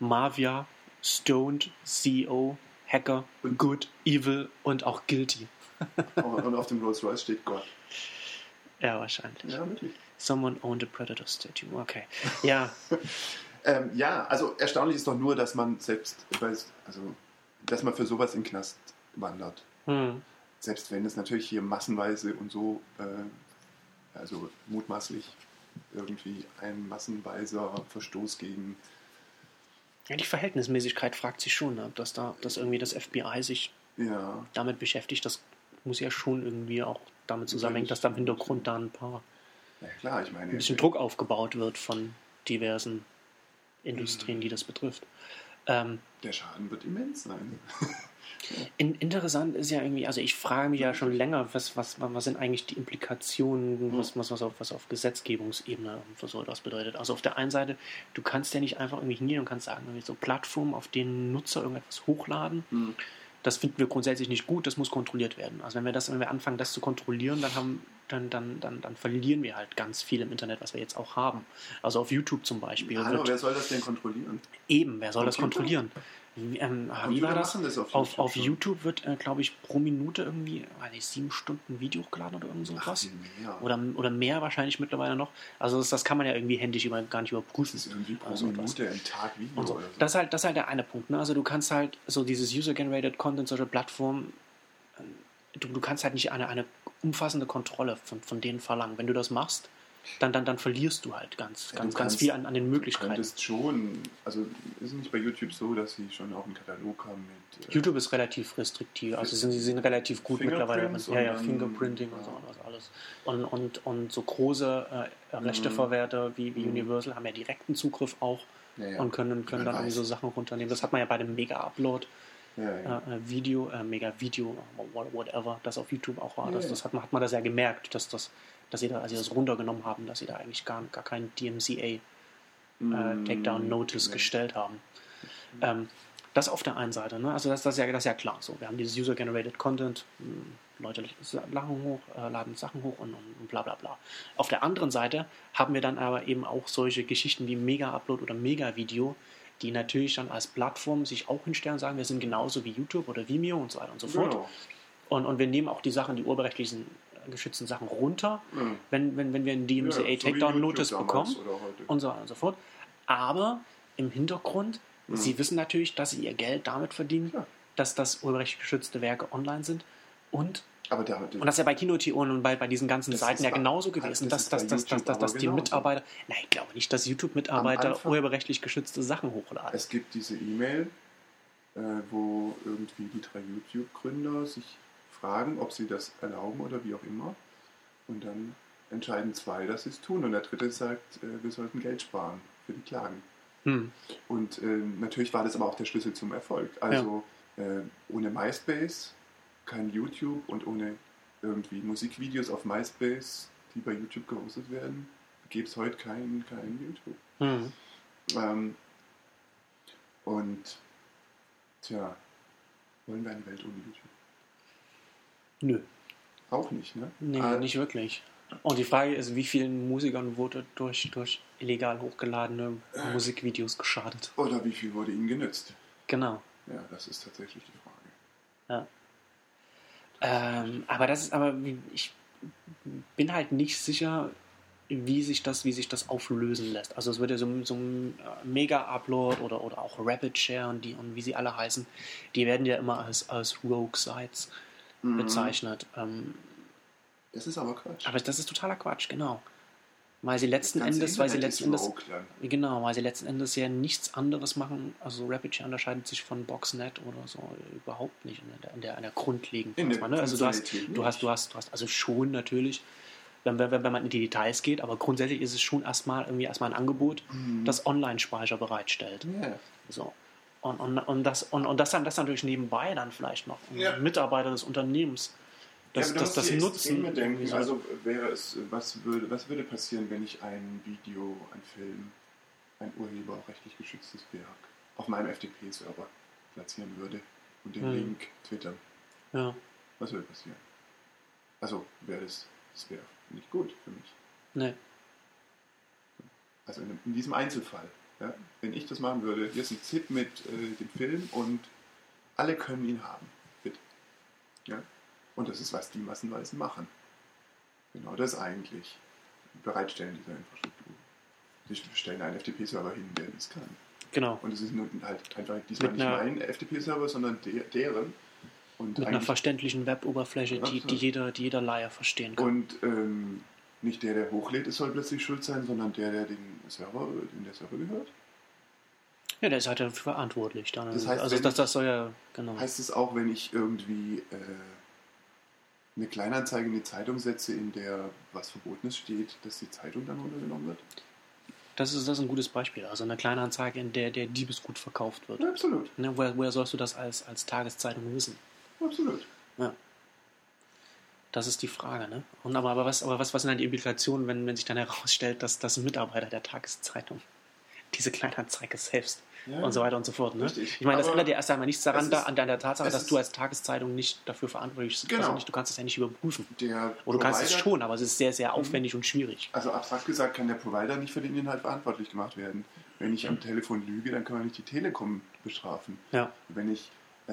Mavia, Stoned, CEO, Hacker, Good, Evil und auch Guilty. Und auf dem Rolls Royce steht Gott. Ja, wahrscheinlich. Ja, wirklich. Someone owned a Predator Statue. Okay. Ja, Ähm, ja, also erstaunlich ist doch nur, dass man selbst, weiß, also, dass man für sowas in den Knast wandert. hm. Selbst wenn es natürlich hier massenweise und so, äh, also mutmaßlich irgendwie ein massenweiser Verstoß gegen ja die Verhältnismäßigkeit fragt sich schon, ne, dass da dass irgendwie das FBI sich ja, damit beschäftigt. Das muss ja schon irgendwie auch damit zusammenhängen, dass da im Hintergrund da ein paar na klar, ich meine, ein bisschen Druck aufgebaut wird von diversen Industrien, die das betrifft. Ähm, der Schaden wird immens sein. in, interessant ist ja irgendwie, also ich frage mich ja schon länger, was, was, was sind eigentlich die Implikationen, was, was, was, auf, was auf Gesetzgebungsebene für so etwas bedeutet. Also auf der einen Seite, du kannst ja nicht einfach irgendwie hingehen und kannst sagen, so Plattformen, auf denen Nutzer irgendetwas hochladen, Hm. das finden wir grundsätzlich nicht gut, das muss kontrolliert werden. Also wenn wir das, wenn wir anfangen, das zu kontrollieren, dann haben, dann, dann, dann, dann verlieren wir halt ganz viel im Internet, was wir jetzt auch haben. Also auf YouTube zum Beispiel. Hallo, wer soll das denn kontrollieren? eben, wer soll das kontrollieren? Wie, ähm, wie war das? machen das auf Auf, YouTube auf schon. YouTube wird, äh, glaube ich, pro Minute irgendwie, weiß nicht, sieben Stunden Video hochgeladen oder irgend so was. mehr. Oder, oder mehr wahrscheinlich mittlerweile noch. Also das, das kann man ja irgendwie händisch über, gar nicht überprüfen. das ist irgendwie pro Also. Minute im Tag Video Und so. oder so. Das, ist halt, das ist halt der eine Punkt. Ne? Also du kannst halt so dieses User-Generated Content, solche Plattformen, ähm, du, du kannst halt nicht eine, eine umfassende Kontrolle von, von denen verlangen. Wenn du das machst, dann, dann, dann verlierst du halt ganz, Ja, ganz, du ganz kannst- viel an, an den Du Möglichkeiten. könntest schon, also ist es nicht bei YouTube so, dass sie schon auch einen Katalog haben mit. äh, YouTube ist relativ restriktiv, also sind, sie sind relativ gut mittlerweile. Fingerprints Ja, ja, Fingerprinting und so ja. und was alles. Und, und, und so große äh, Rechteverwerter wie, wie Mhm. Universal haben ja direkten Zugriff auch ja, und können, können dann so Sachen runternehmen. Das hat man ja bei dem Mega-Upload. ja, ja. äh, äh, Video, äh, mega Video, äh, whatever, das auf YouTube auch war. Das, das hat, man, hat man das ja gemerkt, dass, das, dass sie, da, als sie das runtergenommen haben, dass sie da eigentlich gar, gar keinen DMCA äh, Mm, Takedown Notice nee. gestellt haben. Ähm, das auf der einen Seite, ne? also das, das, ist ja, das ist ja klar so. Wir haben dieses User-Generated Content, mh, Leute laden hoch, äh, laden Sachen hoch und, und bla bla bla. Auf der anderen Seite haben wir dann aber eben auch solche Geschichten wie Mega-Upload oder Mega-Video, die natürlich dann als Plattform sich auch hinstellen und sagen, wir sind genauso wie YouTube oder Vimeo und so weiter und so fort. Genau. Und, und wir nehmen auch die Sachen, die urheberrechtlichen geschützten Sachen runter, Mhm. wenn, wenn, wenn wir einen Ja, DMCA so wie Takedown Notice bekommen und so weiter und so fort. Aber im Hintergrund, Mhm. sie wissen natürlich, dass sie ihr Geld damit verdienen, Klar. dass das urheberrechtlich geschützte Werke online sind. Und, Aber der, und das ist ja bei Kino.to und bei, bei diesen ganzen Das Seiten ja genauso das gewesen, ist dass, dass, dass, dass, dass, die genauso. Mitarbeiter, nein, ich glaube nicht, dass YouTube-Mitarbeiter urheberrechtlich geschützte Sachen hochladen. Es gibt diese E-Mail, äh, wo irgendwie die drei YouTube-Gründer sich fragen, ob sie das erlauben oder wie auch immer. Und dann entscheiden zwei, dass sie es tun. Und der dritte sagt, äh, wir sollten Geld sparen für die Klagen. Hm. Und äh, natürlich war das aber auch der Schlüssel zum Erfolg. Also äh, ohne MySpace kein YouTube und ohne irgendwie Musikvideos auf MySpace, die bei YouTube gehostet werden, gäbe es heute kein, kein YouTube. Hm. Ähm, und tja, wollen wir eine Welt ohne YouTube? Nö, Auch nicht, ne? nee, Ah, nicht wirklich. Und die Frage ist, wie vielen Musikern wurde durch, durch illegal hochgeladene Musikvideos geschadet? Oder wie viel wurde ihnen genützt? Genau. Ja, das ist tatsächlich die Frage. Ja. Ähm, aber das ist aber, ich bin halt nicht sicher, wie sich das, wie sich das auflösen lässt. Also es wird ja so, so ein äh, Mega-Upload oder, oder auch Rapid Share und, die, und wie sie alle heißen, die werden ja immer als, als Rogue-Sites Mhm. bezeichnet. Ähm, Das ist aber Quatsch. aber das ist totaler Quatsch, genau. Weil sie letzten Endes, weil sie letzten Endes, genau, weil sie letzten Endes ja nichts anderes machen. Also Rapid Share unterscheidet sich von Boxnet oder so überhaupt nicht in der, in der, grundlegenden ne? Also du hast, du hast, du hast, du hast, also schon natürlich, wenn, wenn, wenn man in die Details geht, aber grundsätzlich ist es schon erstmal irgendwie erstmal ein Angebot, Mhm. das Online-Speicher bereitstellt. Ja. So. Und, und, und, das, und, und das dann das natürlich nebenbei dann vielleicht noch Ja. Mitarbeiter des Unternehmens das, ja, das, das dir nutzen. Denken. Also wäre es, was würde, was würde passieren, wenn ich ein Video, ein Film, ein urheberrechtlich geschütztes Werk auf meinem FTP-Server platzieren würde und den Hm. Link twittern? ja, Was würde passieren? Also wäre das, das wäre nicht gut für mich. nee. Also in, in diesem Einzelfall. Ja? Wenn ich das machen würde, hier ist ein Zip mit äh, dem Film und alle können ihn haben. Bitte. Ja? Und das ist, was die massenweise machen. Genau das eigentlich. Bereitstellen dieser Infrastruktur. Sie stellen einen FTP-Server hin, der das kann. Genau. Und es ist nun halt einfach diesmal Mit nicht mein FTP-Server, sondern der, deren. Und, Mit einer verständlichen Web-Oberfläche, die, die, jeder, die jeder Laie verstehen kann. und ähm, nicht der, der hochlädt, es soll plötzlich schuld sein, sondern der, der den Server, dem der Server gehört. Ja, der ist halt dafür verantwortlich. Dann. Das heißt, also das, das soll ja, genau. Heißt es auch, wenn ich irgendwie äh, eine Kleinanzeige in die Zeitung setze, in der was Verbotenes steht, dass die Zeitung dann runtergenommen wird? Das ist, das ist ein gutes Beispiel. Also eine kleine Anzeige, in der der Diebesgut verkauft wird. Ja, absolut. Ne, woher, woher sollst du das als, als Tageszeitung wissen? Absolut. Ja. Das ist die Frage, ne? Und aber, aber, was, aber was, was sind dann die Implikationen, wenn, wenn sich dann herausstellt, dass, ein Mitarbeiter der Tageszeitung diese Kleinanzeige selbst Ja, und so weiter und so fort, ne? Richtig. Ich meine, das Aber ändert ja erst einmal nichts daran, da, an der Tatsache, dass du als Tageszeitung nicht dafür verantwortlich bist. Genau. Also du kannst es ja nicht überprüfen. Der Oder du kannst es schon, aber es ist sehr, Mhm. sehr aufwendig und schwierig. Also abstrakt gesagt kann der Provider nicht für den Inhalt verantwortlich gemacht werden. Wenn ich am Telefon lüge, dann kann man nicht die Telekom bestrafen. Ja. Wenn ich, äh,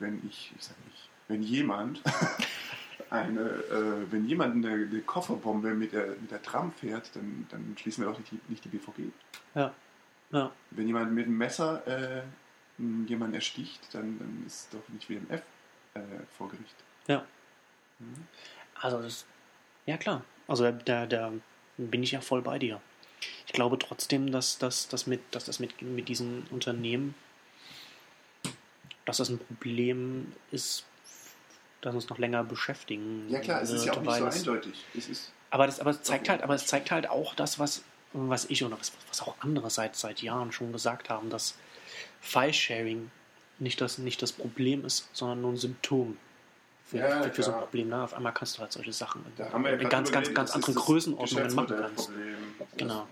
wenn ich, ich sag nicht, wenn jemand eine, äh, wenn jemand eine, eine Kofferbombe mit der, mit der Tram fährt, dann, dann schließen wir doch nicht die, nicht die BVG. Ja. Ja. Wenn jemand mit einem Messer äh, jemanden ersticht, dann, dann ist doch nicht WMF äh, vor Gericht. Ja. Mhm. Also das, ja klar. Also da, da bin ich ja voll bei dir. Ich glaube trotzdem, dass, dass, dass, mit, dass das mit, mit diesen Unternehmen, dass das ein Problem ist, das uns noch länger beschäftigen Ja klar, es ist ja auch nicht so eindeutig. Es ist, Aber, das, aber es zeigt halt, aber es zeigt halt auch das, was, was ich oder was, was auch andere seit, seit Jahren schon gesagt haben, dass File-Sharing nicht das, nicht das Problem ist, sondern nur ein Symptom für, Ja, für, für so ein. Problem. Ne? Auf einmal kannst du halt solche Sachen Da ja in gerade ganz, ganz, ganz das andere ist das Größenordnungen machen kannst. Das Genau.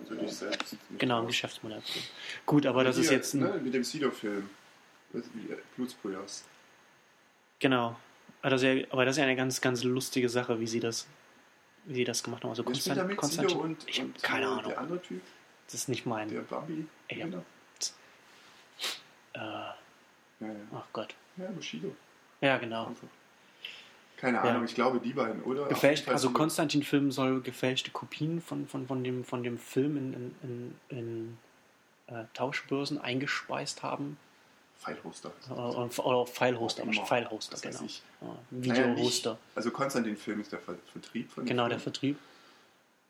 Genau, ein. Geschäftsmodell. Gut, aber das ist Hier, jetzt ein, ne, mit dem Sido-Film. Das ist äh, Blutsbrüders. genau. Aber das, ist ja, aber das ist ja eine ganz, ganz lustige Sache, wie sie das, wie sie das gemacht haben. Also Wer Konstant, mit? Sido Konstantin, und, ich habe keine äh, Ahnung. Der andere Typ, Das ist nicht mein. der Bambi. Ich hab- Genau. Äh, Ja, ja. ach Gott. ja, Bushido. Ja, genau. Einfach. Keine Ja. Ahnung, ich glaube die beiden, oder? Gefälscht, also Konstantin-Film soll gefälschte Kopien von, von, von, dem, von dem Film in, in, in, in äh, Tauschbörsen eingespeist haben. Pfeilhoster. Oder, oder File-Hoster. File-Hoster, genau. ich. Ja, Naja, Video-Hoster. Also Konstantin-Film ist der Ver Vertrieb von Genau, der Film. Vertrieb.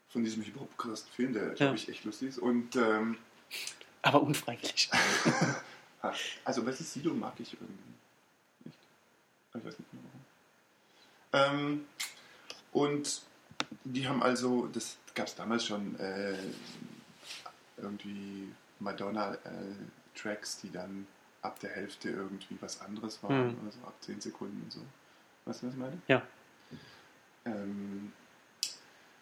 von diesem hyperkrassen Film, der, glaube ich, echt lustig ist. Und ähm, Aber unfreiwillig. also was ist Sido mag ich irgendwie nicht. Ich weiß nicht genau warum. Ähm, und die haben also, das gab es damals schon, äh, irgendwie Madonna-Tracks, die dann ab der Hälfte irgendwie was anderes waren, Hm. also ab 10 Sekunden und so. Weißt du, was ich meine? Ja. Ähm,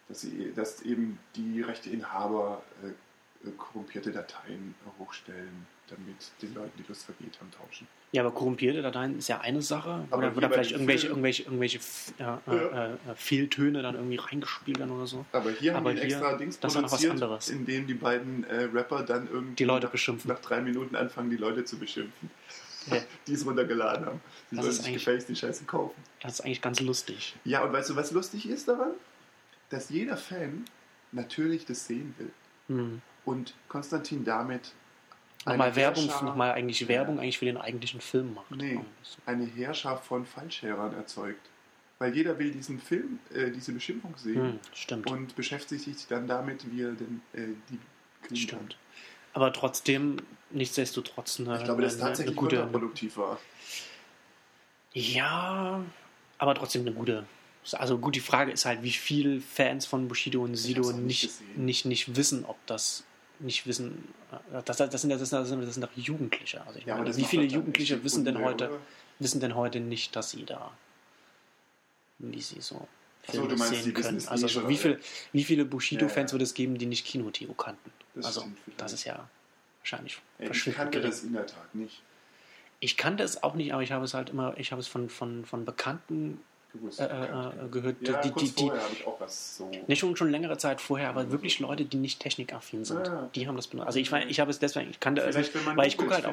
dass, sie, dass eben die Rechteinhaber äh, äh, korrumpierte Dateien hochstellen, damit den Leuten die Lust vergeht am Tauschen. Ja, aber korrumpierte Dateien ist ja eine Sache. Aber oder vielleicht irgendwelche, irgendwelche, irgendwelche f- ja, äh, äh, Fehltöne dann irgendwie reingespielt werden oder so. Aber hier haben Aber ein hier- extra Dings das ist ja noch was produziert, anderes. in dem die beiden äh, Rapper dann irgendwie Die Leute nach, beschimpfen. nach drei Minuten anfangen, die Leute zu beschimpfen. Ja. die es runtergeladen haben. Die Das sollen sich gefälligst die Scheiße kaufen. Das ist eigentlich ganz lustig. Ja, und weißt du, was lustig ist daran? Dass jeder Fan natürlich das sehen will. Hm. Und Konstantin damit Nochmal eine Werbung, nochmal eigentlich Werbung eigentlich für den eigentlichen Film macht. Nee. eine Heerschaft von Fallscherern erzeugt. Weil jeder will diesen Film, äh, diese Beschimpfung sehen Hm, stimmt. und beschäftigt sich dann damit, wie er denn äh, die kriegen kann. Stimmt. Aber trotzdem, nichtsdestotrotz eine, Ich glaube, dass eine, eine tatsächlich gute. kontraproduktiv war. Ja, aber trotzdem eine gute. Also gut, die Frage ist halt, wie viele Fans von Bushido und Sido nicht nicht, nicht, nicht wissen, ob das nicht wissen. äh, Das, das, sind, das, das, sind, das sind doch Jugendliche. Also ich Ja, meine, wie viele Jugendliche wissen denn heute, oder? wissen denn heute nicht, dass sie da, wie sie so so, Filme du meinst, sehen können. Also nicht, so, wie, viel, wie viele Bushido-Fans Ja, ja. wird es geben, die nicht Kino-Theo kannten? Das also das ist ja wahrscheinlich Ey, ich kannte gering. das in der Tat nicht Ich kannte es auch nicht, aber ich habe es halt immer, ich habe es von, von, von Bekannten. Äh, äh, gehört, ja, die, kurz die, die, vorher habe ich auch was so... nicht schon, schon längere Zeit vorher, aber wirklich Leute, die nicht technikaffin sind, Ah. die haben das benutzt. Also ich, ich habe es deswegen, ich Vielleicht, wenn man weil ich gucke halt auch,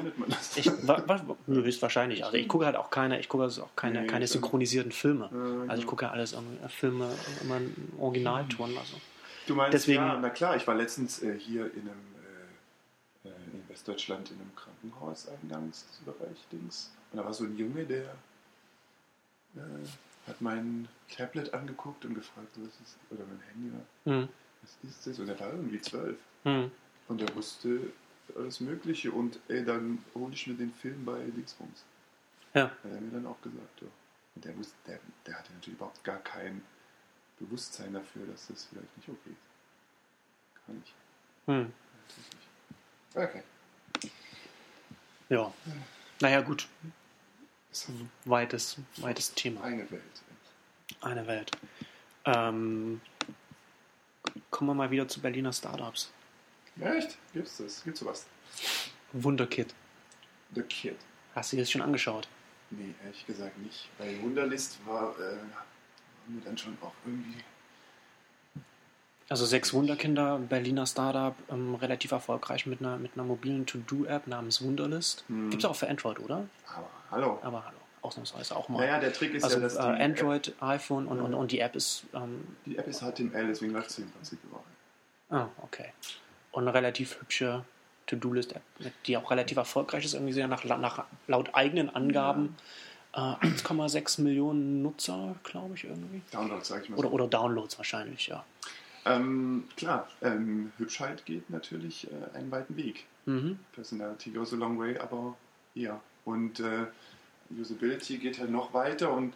ich, wa, wa, höchstwahrscheinlich, also ich gucke halt auch keine, ich gucke also auch keine, Nee, keine synchronisierten Filme. Ja, Also ich genau. gucke ja alles, ähm, Filme immer in Originalton, also. Du meinst, Deswegen- ja, na klar, ich war letztens äh, hier in einem, äh, äh, in Westdeutschland in einem Krankenhauseingangsbereich, Dings. Und da war so ein Junge, der äh, hat mein Tablet angeguckt und gefragt, was ist, oder mein Handy, war, Hm, was ist das? Und er war irgendwie zwölf. hm, Und er wusste alles Mögliche und ey, dann hole ich mir den Film bei Dingsbums. ja, Hat er mir dann auch gesagt, ja. Und der, wusste, der, der hatte natürlich überhaupt gar kein Bewusstsein dafür, dass das vielleicht nicht okay ist. Kann ich. hm, Natürlich nicht. Okay. ja. Naja, gut, Ist weites, weites Thema. eine Welt. Eine Welt. Ähm, kommen wir mal wieder zu Berliner Startups. Ja, echt? Gibt's das? Gibt's sowas? Wunderkit. The Kid. Hast du dir das schon angeschaut? Nee, ehrlich gesagt nicht. Bei Wunderlist war, äh, wir dann schon auch irgendwie. Also sechs Wunderkinder, Berliner Startup, ähm, relativ erfolgreich mit einer, mit einer mobilen To-Do-App namens Wunderlist. Hm. Gibt es auch für Android, oder? Aber hallo. Aber hallo, ausnahmsweise auch mal. Naja, der Trick ist also ja, dass äh, die, App, Android, iPhone und, und, Ja. und die App ist. Ähm, die App ist HTML, deswegen läuft sie im Prinzip überall. ah, okay. Und eine relativ hübsche To-Do-List-App, die auch relativ erfolgreich ist, irgendwie sehr nach, nach laut eigenen Angaben. Äh, 1,6 Millionen Nutzer, glaube ich, irgendwie. Download, sag ich mal. Oder, so. oder Downloads wahrscheinlich, ja. Ähm, klar, ähm, Hübschheit geht natürlich äh, einen weiten Weg. Mhm. Personality goes a long way, aber ja. Und äh, Usability geht halt noch weiter und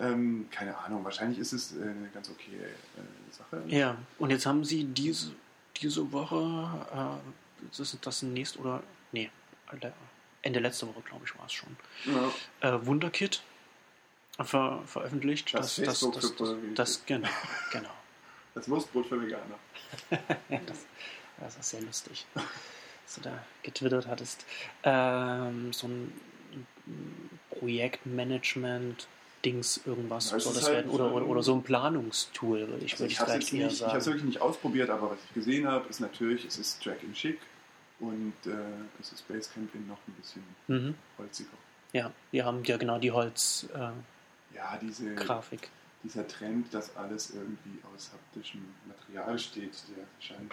ähm, keine Ahnung, wahrscheinlich ist es äh, eine ganz okay äh, Sache. Ja, und jetzt haben sie diese, diese Woche, äh, das ist das nächste oder, nee, Ende letzte Woche, glaube ich, war es schon, Ja. äh, Wunderkit ver Das veröffentlicht. das, das, das, das, für- das, genau, genau. Das Wurstbrot für Veganer. das, das ist sehr lustig, dass du da getwittert hattest. Ähm, so ein Projektmanagement. Dings, irgendwas es soll das halt, werden. Oder, oder, oder so ein Planungstool, würde ich, Also würde ich ich habe es vielleicht eher nicht, ich hab's sagen. wirklich nicht ausprobiert, aber was ich gesehen habe, ist natürlich, es ist Tracking schick und äh, es ist Basecamp in noch ein bisschen Mhm. holziger. Ja, wir haben ja genau die Holzgrafik. Ja, diese, Äh, Grafik. Dieser Trend, dass alles irgendwie aus haptischem Material steht, der scheint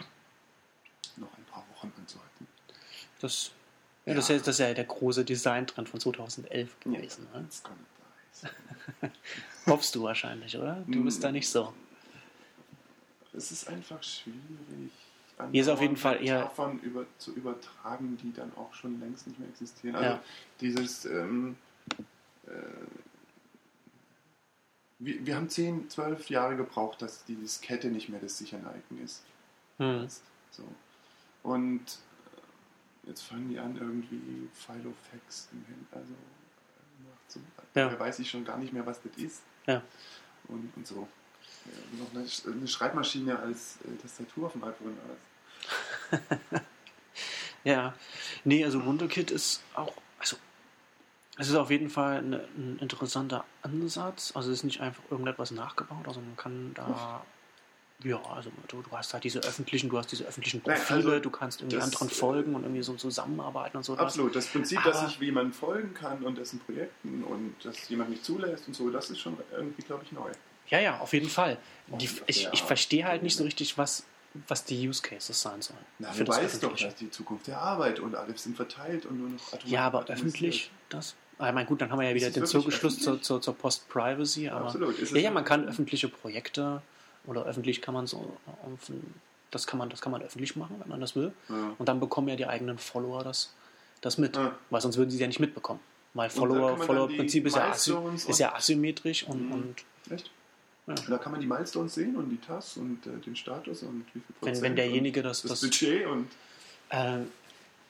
noch ein paar Wochen anzuhalten. Das, ja, Das, ist, das ist ja der große Designtrend von 2011 gewesen. Ne? Gonna die. Hoffst du wahrscheinlich, oder? Du bist da nicht so. Es ist einfach schwierig, Hier ist auf jeden Fall eher- Metaphern über, zu übertragen, die dann auch schon längst nicht mehr existieren. Also Ja. dieses, ähm, äh, wir, wir haben 10, 12 Jahre gebraucht, dass die Diskette nicht mehr das sicherne Icon ist. Hm. So. Und äh, jetzt fangen die an, irgendwie Filofax im Hand, also. Ja. Da weiß ich schon gar nicht mehr, was das ist. Ja. Und, und so. Ja, noch eine, eine Schreibmaschine als äh, Tastatur auf dem iPhone. Ja, nee, also Wunderkit ist auch, es ist auf jeden Fall eine, ein interessanter Ansatz. Also es ist nicht einfach irgendetwas nachgebaut, also man kann da Ja, also du, du hast halt diese öffentlichen, du hast diese öffentlichen Profile, also du kannst irgendwie das, anderen äh, folgen und irgendwie so zusammenarbeiten und so. Absolut. Das Prinzip, dass Aber- ich wie man folgen kann und dessen Projekten und dass jemand mich zulässt und so, das ist schon irgendwie, glaube ich, neu. Ja, ja, auf jeden Fall. Die, ich ja. ich verstehe halt nicht so richtig, was, was die Use Cases sein sollen. Na, du weißt doch, dass die Zukunft der Arbeit und alle sind verteilt und nur noch Ja, aber öffentlich das? Ah, Ich meine, gut, dann haben wir ja wieder den Zirkelschluss zur, zur, zur Post-Privacy. Aber Absolut. Ist ja, ja, man kann öffentliche Projekte oder öffentlich kann man so, das kann man, das kann man öffentlich machen, wenn man das will. Ja. Und dann bekommen ja die eigenen Follower das, das mit. Ja. Weil sonst würden sie es ja nicht mitbekommen. Weil Follower, Follower-Prinzip ist, ja ist ja asymmetrisch und, Mhm. und Echt? Ja. Da kann man die Milestones sehen und die TAS und äh, den Status und wie viel wenn, Prozent wenn derjenige und das, das das, Budget und äh,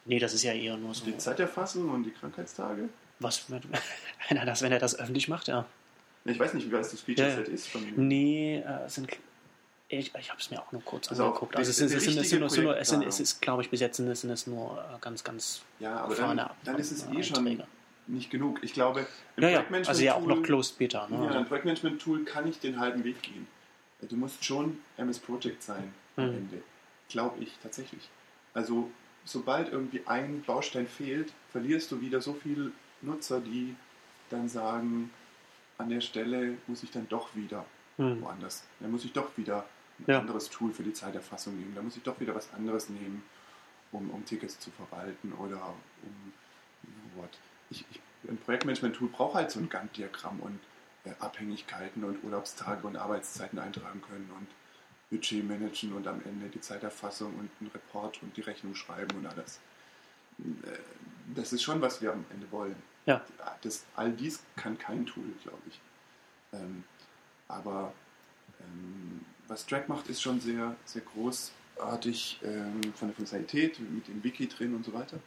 nee, das ist ja eher nur so, die Zeiterfassung und die Krankheitstage. Was, wenn, er das, wenn er das öffentlich macht, ja. Ich weiß nicht, wie weit das Feature Ja, ja. Set ist. Von Nee, äh, sind. Ich, ich habe es mir auch nur kurz Also angeguckt. Also es, ist, es, sind, es, sind, richtige es, sind nur, es, sind, es ist, glaube ich, bis jetzt sind es, sind es nur äh, ganz, ganz ja, aber gefahrene dann, dann ist es eh schon nicht genug. Ich glaube, im Ja, ja, Projektmanagement- also ja auch noch Closed Beta. Ne? Ja, ein Projektmanagement-Tool kann nicht den halben Weg gehen. Du musst schon MS Project sein am Mhm. Ende. Glaube ich tatsächlich. Also, sobald irgendwie ein Baustein fehlt, verlierst du wieder so viele Nutzer, die dann sagen, an der Stelle muss ich dann doch wieder hm. woanders. Dann muss ich doch wieder ein Ja. anderes Tool für die Zeiterfassung nehmen. Da muss ich doch wieder was anderes nehmen, um, um Tickets zu verwalten oder um what. Ich, ich, ein Projektmanagement-Tool braucht halt so ein Gantt-Diagramm und äh, Abhängigkeiten und Urlaubstage und Arbeitszeiten eintragen können und Budget managen und am Ende die Zeiterfassung und einen Report und die Rechnung schreiben und alles. Äh, Das ist schon, was wir am Ende wollen. Ja. Das, all dies kann kein Tool, glaube ich. Ähm, aber ähm, was Track macht, ist schon sehr, sehr großartig ähm, von der Funktionalität, mit dem Wiki drin und so weiter.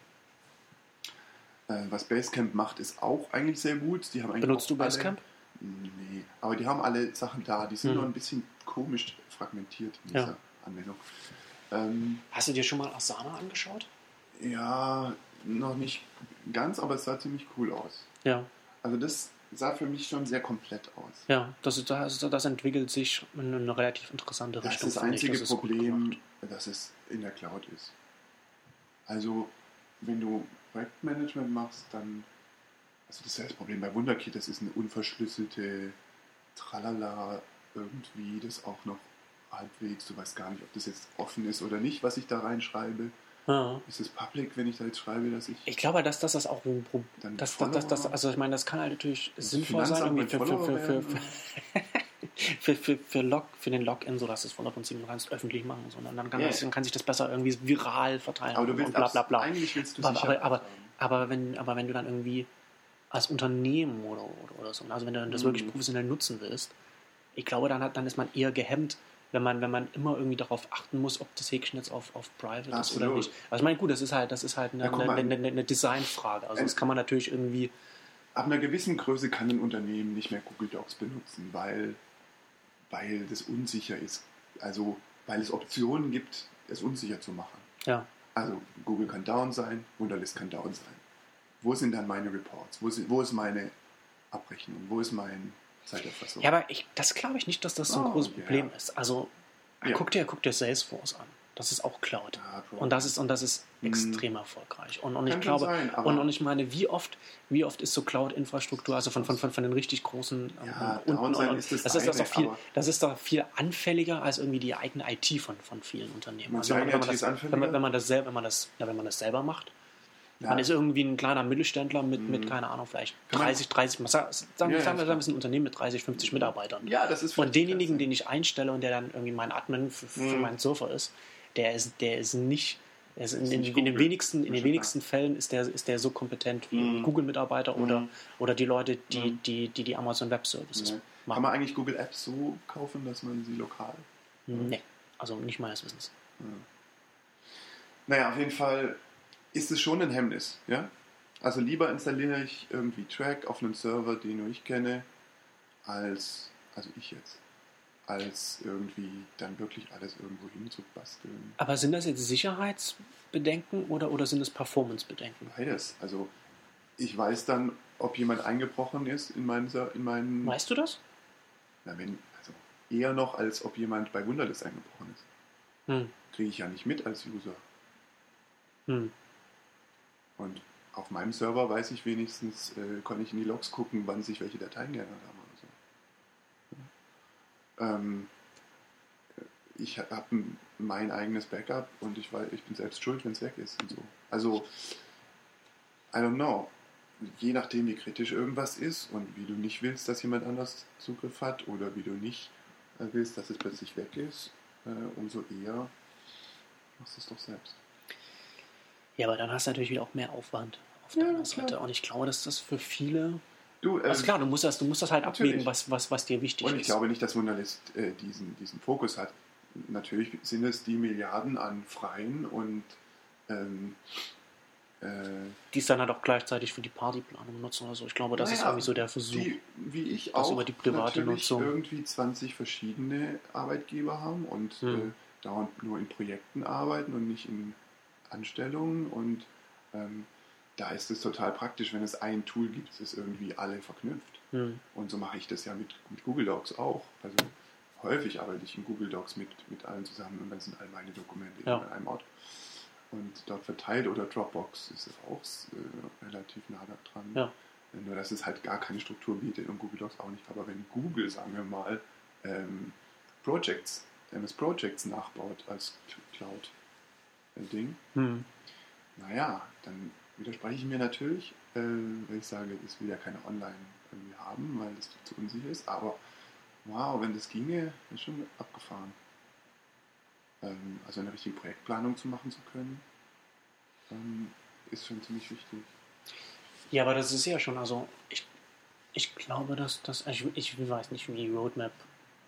Äh, was Basecamp macht, ist auch eigentlich sehr gut. Die haben eigentlich Benutzt du Basecamp? Alle, nee, aber die haben alle Sachen da. Die sind Hm. nur ein bisschen komisch fragmentiert in Ja. dieser Anwendung. Ähm, Hast du dir schon mal Asana angeschaut? ja, noch nicht ganz, aber es sah ziemlich cool aus. Ja, Also das sah für mich schon sehr komplett aus. ja. Das, das, das entwickelt sich in eine relativ interessante Das Richtung. ist das finde ich. einzige Das Problem, dass es in der Cloud ist. Also, wenn du Projektmanagement machst, dann. Also, das ist ja das Problem bei Wunderkit, das ist eine unverschlüsselte Tralala irgendwie, das auch noch halbwegs, du weißt gar nicht, ob das jetzt offen ist oder nicht, was ich da reinschreibe. Ja. Ist es public, wenn ich da jetzt schreibe, dass ich. Ich glaube, dass das, das auch ein Problem dann das, das, das, also ich meine, das kann halt natürlich das sinnvoll sein, für, für, für, für, für, Log, für den Login, so dass es von Prinzip du kannst öffentlich machen. So. Und dann kann, Ja, das, dann kann sich das besser irgendwie viral verteilen aber du willst und bla bla bla. eigentlich willst du Aber, aber, aber, aber, wenn, aber wenn du dann irgendwie als Unternehmen oder, oder, oder so, also wenn du dann das Mhm. wirklich professionell nutzen willst, ich glaube, dann, hat, dann ist man eher gehemmt, wenn man, wenn man immer irgendwie darauf achten muss, ob das Häkchen jetzt auf, auf Private ist Absolut. oder nicht. Also ich meine, gut, das ist halt, das ist halt eine, Ja, eine, eine, eine, Designfrage. Also das kann man natürlich irgendwie. Ab einer gewissen Größe kann ein Unternehmen nicht mehr Google Docs benutzen, weil, weil das unsicher ist. Also, weil es Optionen gibt, es unsicher zu machen. Ja. Also, Google kann down sein, Wunderlist kann down sein. Wo sind dann meine Reports? Wo, sind, wo ist meine Abrechnung? Wo ist mein Zeiterfassung? Ja, aber ich, das glaube ich nicht, dass das so ein Oh, großes ja. Problem ist. Also Ja. guck, dir, guck dir Salesforce an. Das ist auch Cloud. Ja. Und das ist, und das ist Mhm. extrem erfolgreich. Und, und ich glaube, sein, und, und ich meine, wie oft, wie oft ist so Cloud-Infrastruktur, also von, von, von, von den richtig großen Ja, und, ist das das ist das doch viel, aber- das ist doch viel anfälliger als irgendwie die eigene IT von, von vielen Unternehmen. Also wenn, die wenn, man das, wenn, man, wenn man das selber, wenn man das, ja, wenn man das selber macht, Ja. man ist irgendwie ein kleiner Mittelständler mit, Mhm. mit keine Ahnung, vielleicht Kann man- 30, 30, sagen, sagen, Ja, sagen ja, wir, sagen wir, ist ein Unternehmen mit 30, 50 Mitarbeitern. ja, das ist Und denjenigen, den ich einstelle und der dann irgendwie mein Admin für, für Mhm. meinen Surfer ist, der ist, der ist nicht, ist in, Ist in, in den wenigsten, in den wenigsten Fällen ist der, ist der so kompetent wie Mhm. Google-Mitarbeiter oder, Mhm. oder die Leute, die Mhm. die, die, die Amazon Web Services Ja. Kann machen. man eigentlich Google Apps so kaufen, dass man sie lokal Nee, also nicht meines Wissens. Naja, auf jeden Fall ist es schon ein Hemmnis, ja? Also lieber installiere ich irgendwie Track auf einem Server, den nur ich kenne, als, also ich jetzt, als irgendwie dann wirklich alles irgendwo hinzubasteln. Aber sind das jetzt Sicherheitsbedenken oder, oder sind es Performance-Bedenken? Beides. Also ich weiß dann, ob jemand eingebrochen ist in meinen, in meinen Weißt du das? na wenn, also eher noch, als ob jemand bei Wunderlist eingebrochen ist. Hm. Kriege ich ja nicht mit als User. Hm. Und auf meinem Server weiß ich wenigstens, äh, kann ich in die Logs gucken, wann sich welche Dateien geändert haben oder so. Ähm, ich habe mein eigenes Backup und ich, weiß, ich bin selbst schuld, wenn es weg ist und so. Also, I don't know. Je nachdem, wie kritisch irgendwas ist und wie du nicht willst, dass jemand anders Zugriff hat oder wie du nicht äh, willst, dass es plötzlich weg ist, äh, umso eher machst du es doch selbst. Ja, aber dann hast du natürlich wieder auch mehr Aufwand auf Ja, deiner klar. Seite. Und ich glaube, dass das für viele. Du, ähm, Also klar, du musst das, du musst das halt natürlich. abwägen, was, was, was dir wichtig Und ich ist. glaube nicht, dass Wunderlist äh, diesen, diesen Fokus hat. Natürlich sind es die Milliarden an Freien und ähm, äh, die es dann halt auch gleichzeitig für die Partyplanung nutzen oder so. Ich glaube, das ist naja, irgendwie so der Versuch. die, wie ich auch, über die private Nutzung. irgendwie 20 verschiedene Arbeitgeber haben und Hm. äh, dauernd nur in Projekten arbeiten und nicht in Anstellungen. Und ähm, da ist es total praktisch, wenn es ein Tool gibt, das irgendwie alle verknüpft. Hm. Und so mache ich das ja mit, mit Google Docs auch. Also häufig arbeite ich in Google Docs mit, mit allen zusammen und dann sind all meine Dokumente Ja. an einem Ort. Und dort verteilt oder Dropbox ist es auch äh, relativ nah dran. Ja. Nur dass es halt gar keine Struktur bietet und Google Docs auch nicht. Aber wenn Google, sagen wir mal, ähm, Projects, MS Projects nachbaut als Cloud-Ding, Hm. naja, dann widerspreche ich mir natürlich, äh, wenn ich sage, das will ja keiner online irgendwie haben, weil das zu unsicher ist. Aber wow, wenn das ginge, ist schon abgefahren. Ähm, also eine richtige Projektplanung zu machen zu können, ähm, ist schon ziemlich wichtig. Ja, aber das ist ja schon, also ich, ich glaube, dass das, ich, ich weiß nicht, wie die Roadmap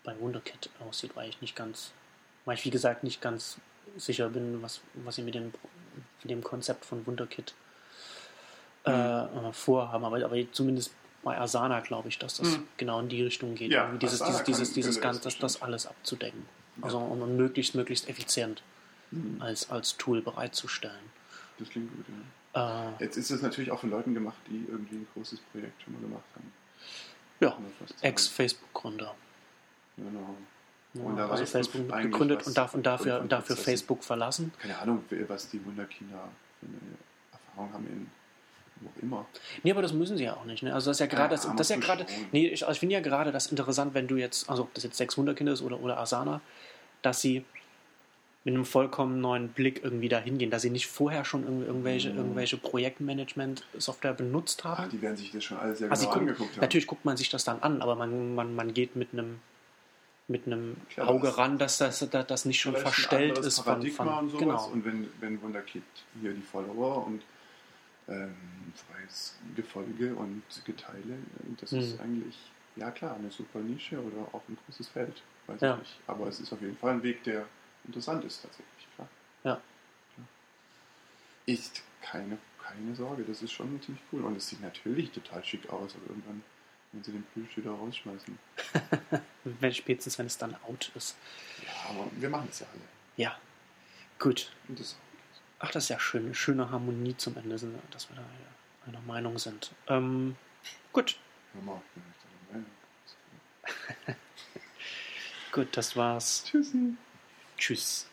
bei Wunderkit aussieht, weil ich nicht ganz, weil ich wie gesagt nicht ganz sicher bin, was, was sie mit dem, mit dem Konzept von Wunderkit äh, äh, vorhaben. Aber, aber zumindest bei Asana glaube ich, dass das Hm. genau in die Richtung geht. Ja, dieses, Asana dieses, dieses, dieses Ganze, das das, alles abzudecken. Ja. Also um, um möglichst, möglichst effizient Mhm. als, als Tool bereitzustellen. Das klingt gut, ja. Äh, Jetzt ist es natürlich auch von Leuten gemacht, die irgendwie ein großes Projekt schon mal gemacht haben. ja. Ex-Facebook-Gründer. Genau. Ja, Und da also Facebook gegründet was und, darf, und dafür, von dafür Prozessen- Facebook verlassen. Keine Ahnung, was die Wunderkinder für eine Erfahrung haben in wo auch immer. Nee, aber das müssen sie ja auch nicht. Ne? Also das ist ja gerade, das, Ja, das ist ja gerade, nee, ich, also ich finde ja gerade das interessant, wenn du jetzt, also ob das jetzt 600 Kinder ist oder, oder Asana, dass sie mit einem vollkommen neuen Blick irgendwie dahin gehen, dass sie nicht vorher schon irg- irgendwelche, Mhm. irgendwelche Projektmanagement-Software benutzt Ach, haben. die werden sich das schon alles sehr also genau gucken, angeguckt haben. natürlich guckt man sich das dann an, aber man, man, man geht mit einem mit einem Klar, Auge das- ran, dass das, dass das nicht schon verstellt ist von, Paradigma von und sowas. genau. Und wenn, wenn Wunderkid hier die Follower und ähm, freies Gefolge und Geteile, das ist Mhm. eigentlich, ja klar, eine super Nische oder auch ein großes Feld. Weiß Ja. ich nicht. Aber es ist auf jeden Fall ein Weg, der interessant ist tatsächlich, klar. Ja. Ist keine, keine Sorge, das ist schon ziemlich cool. Und es sieht natürlich total schick aus, aber irgendwann, wenn sie den Plüsch wieder rausschmeißen. Wenn spätestens, wenn es dann out ist. Ja, aber wir machen es ja alle. Ja, gut. Und das Ach, das ist ja schön. Eine schöne Harmonie zum Ende, sind, dass wir da einer Meinung sind. Ähm, gut, hör mal, ich bin nicht der Meinung. gut, das war's. Tschüssi. Tschüss.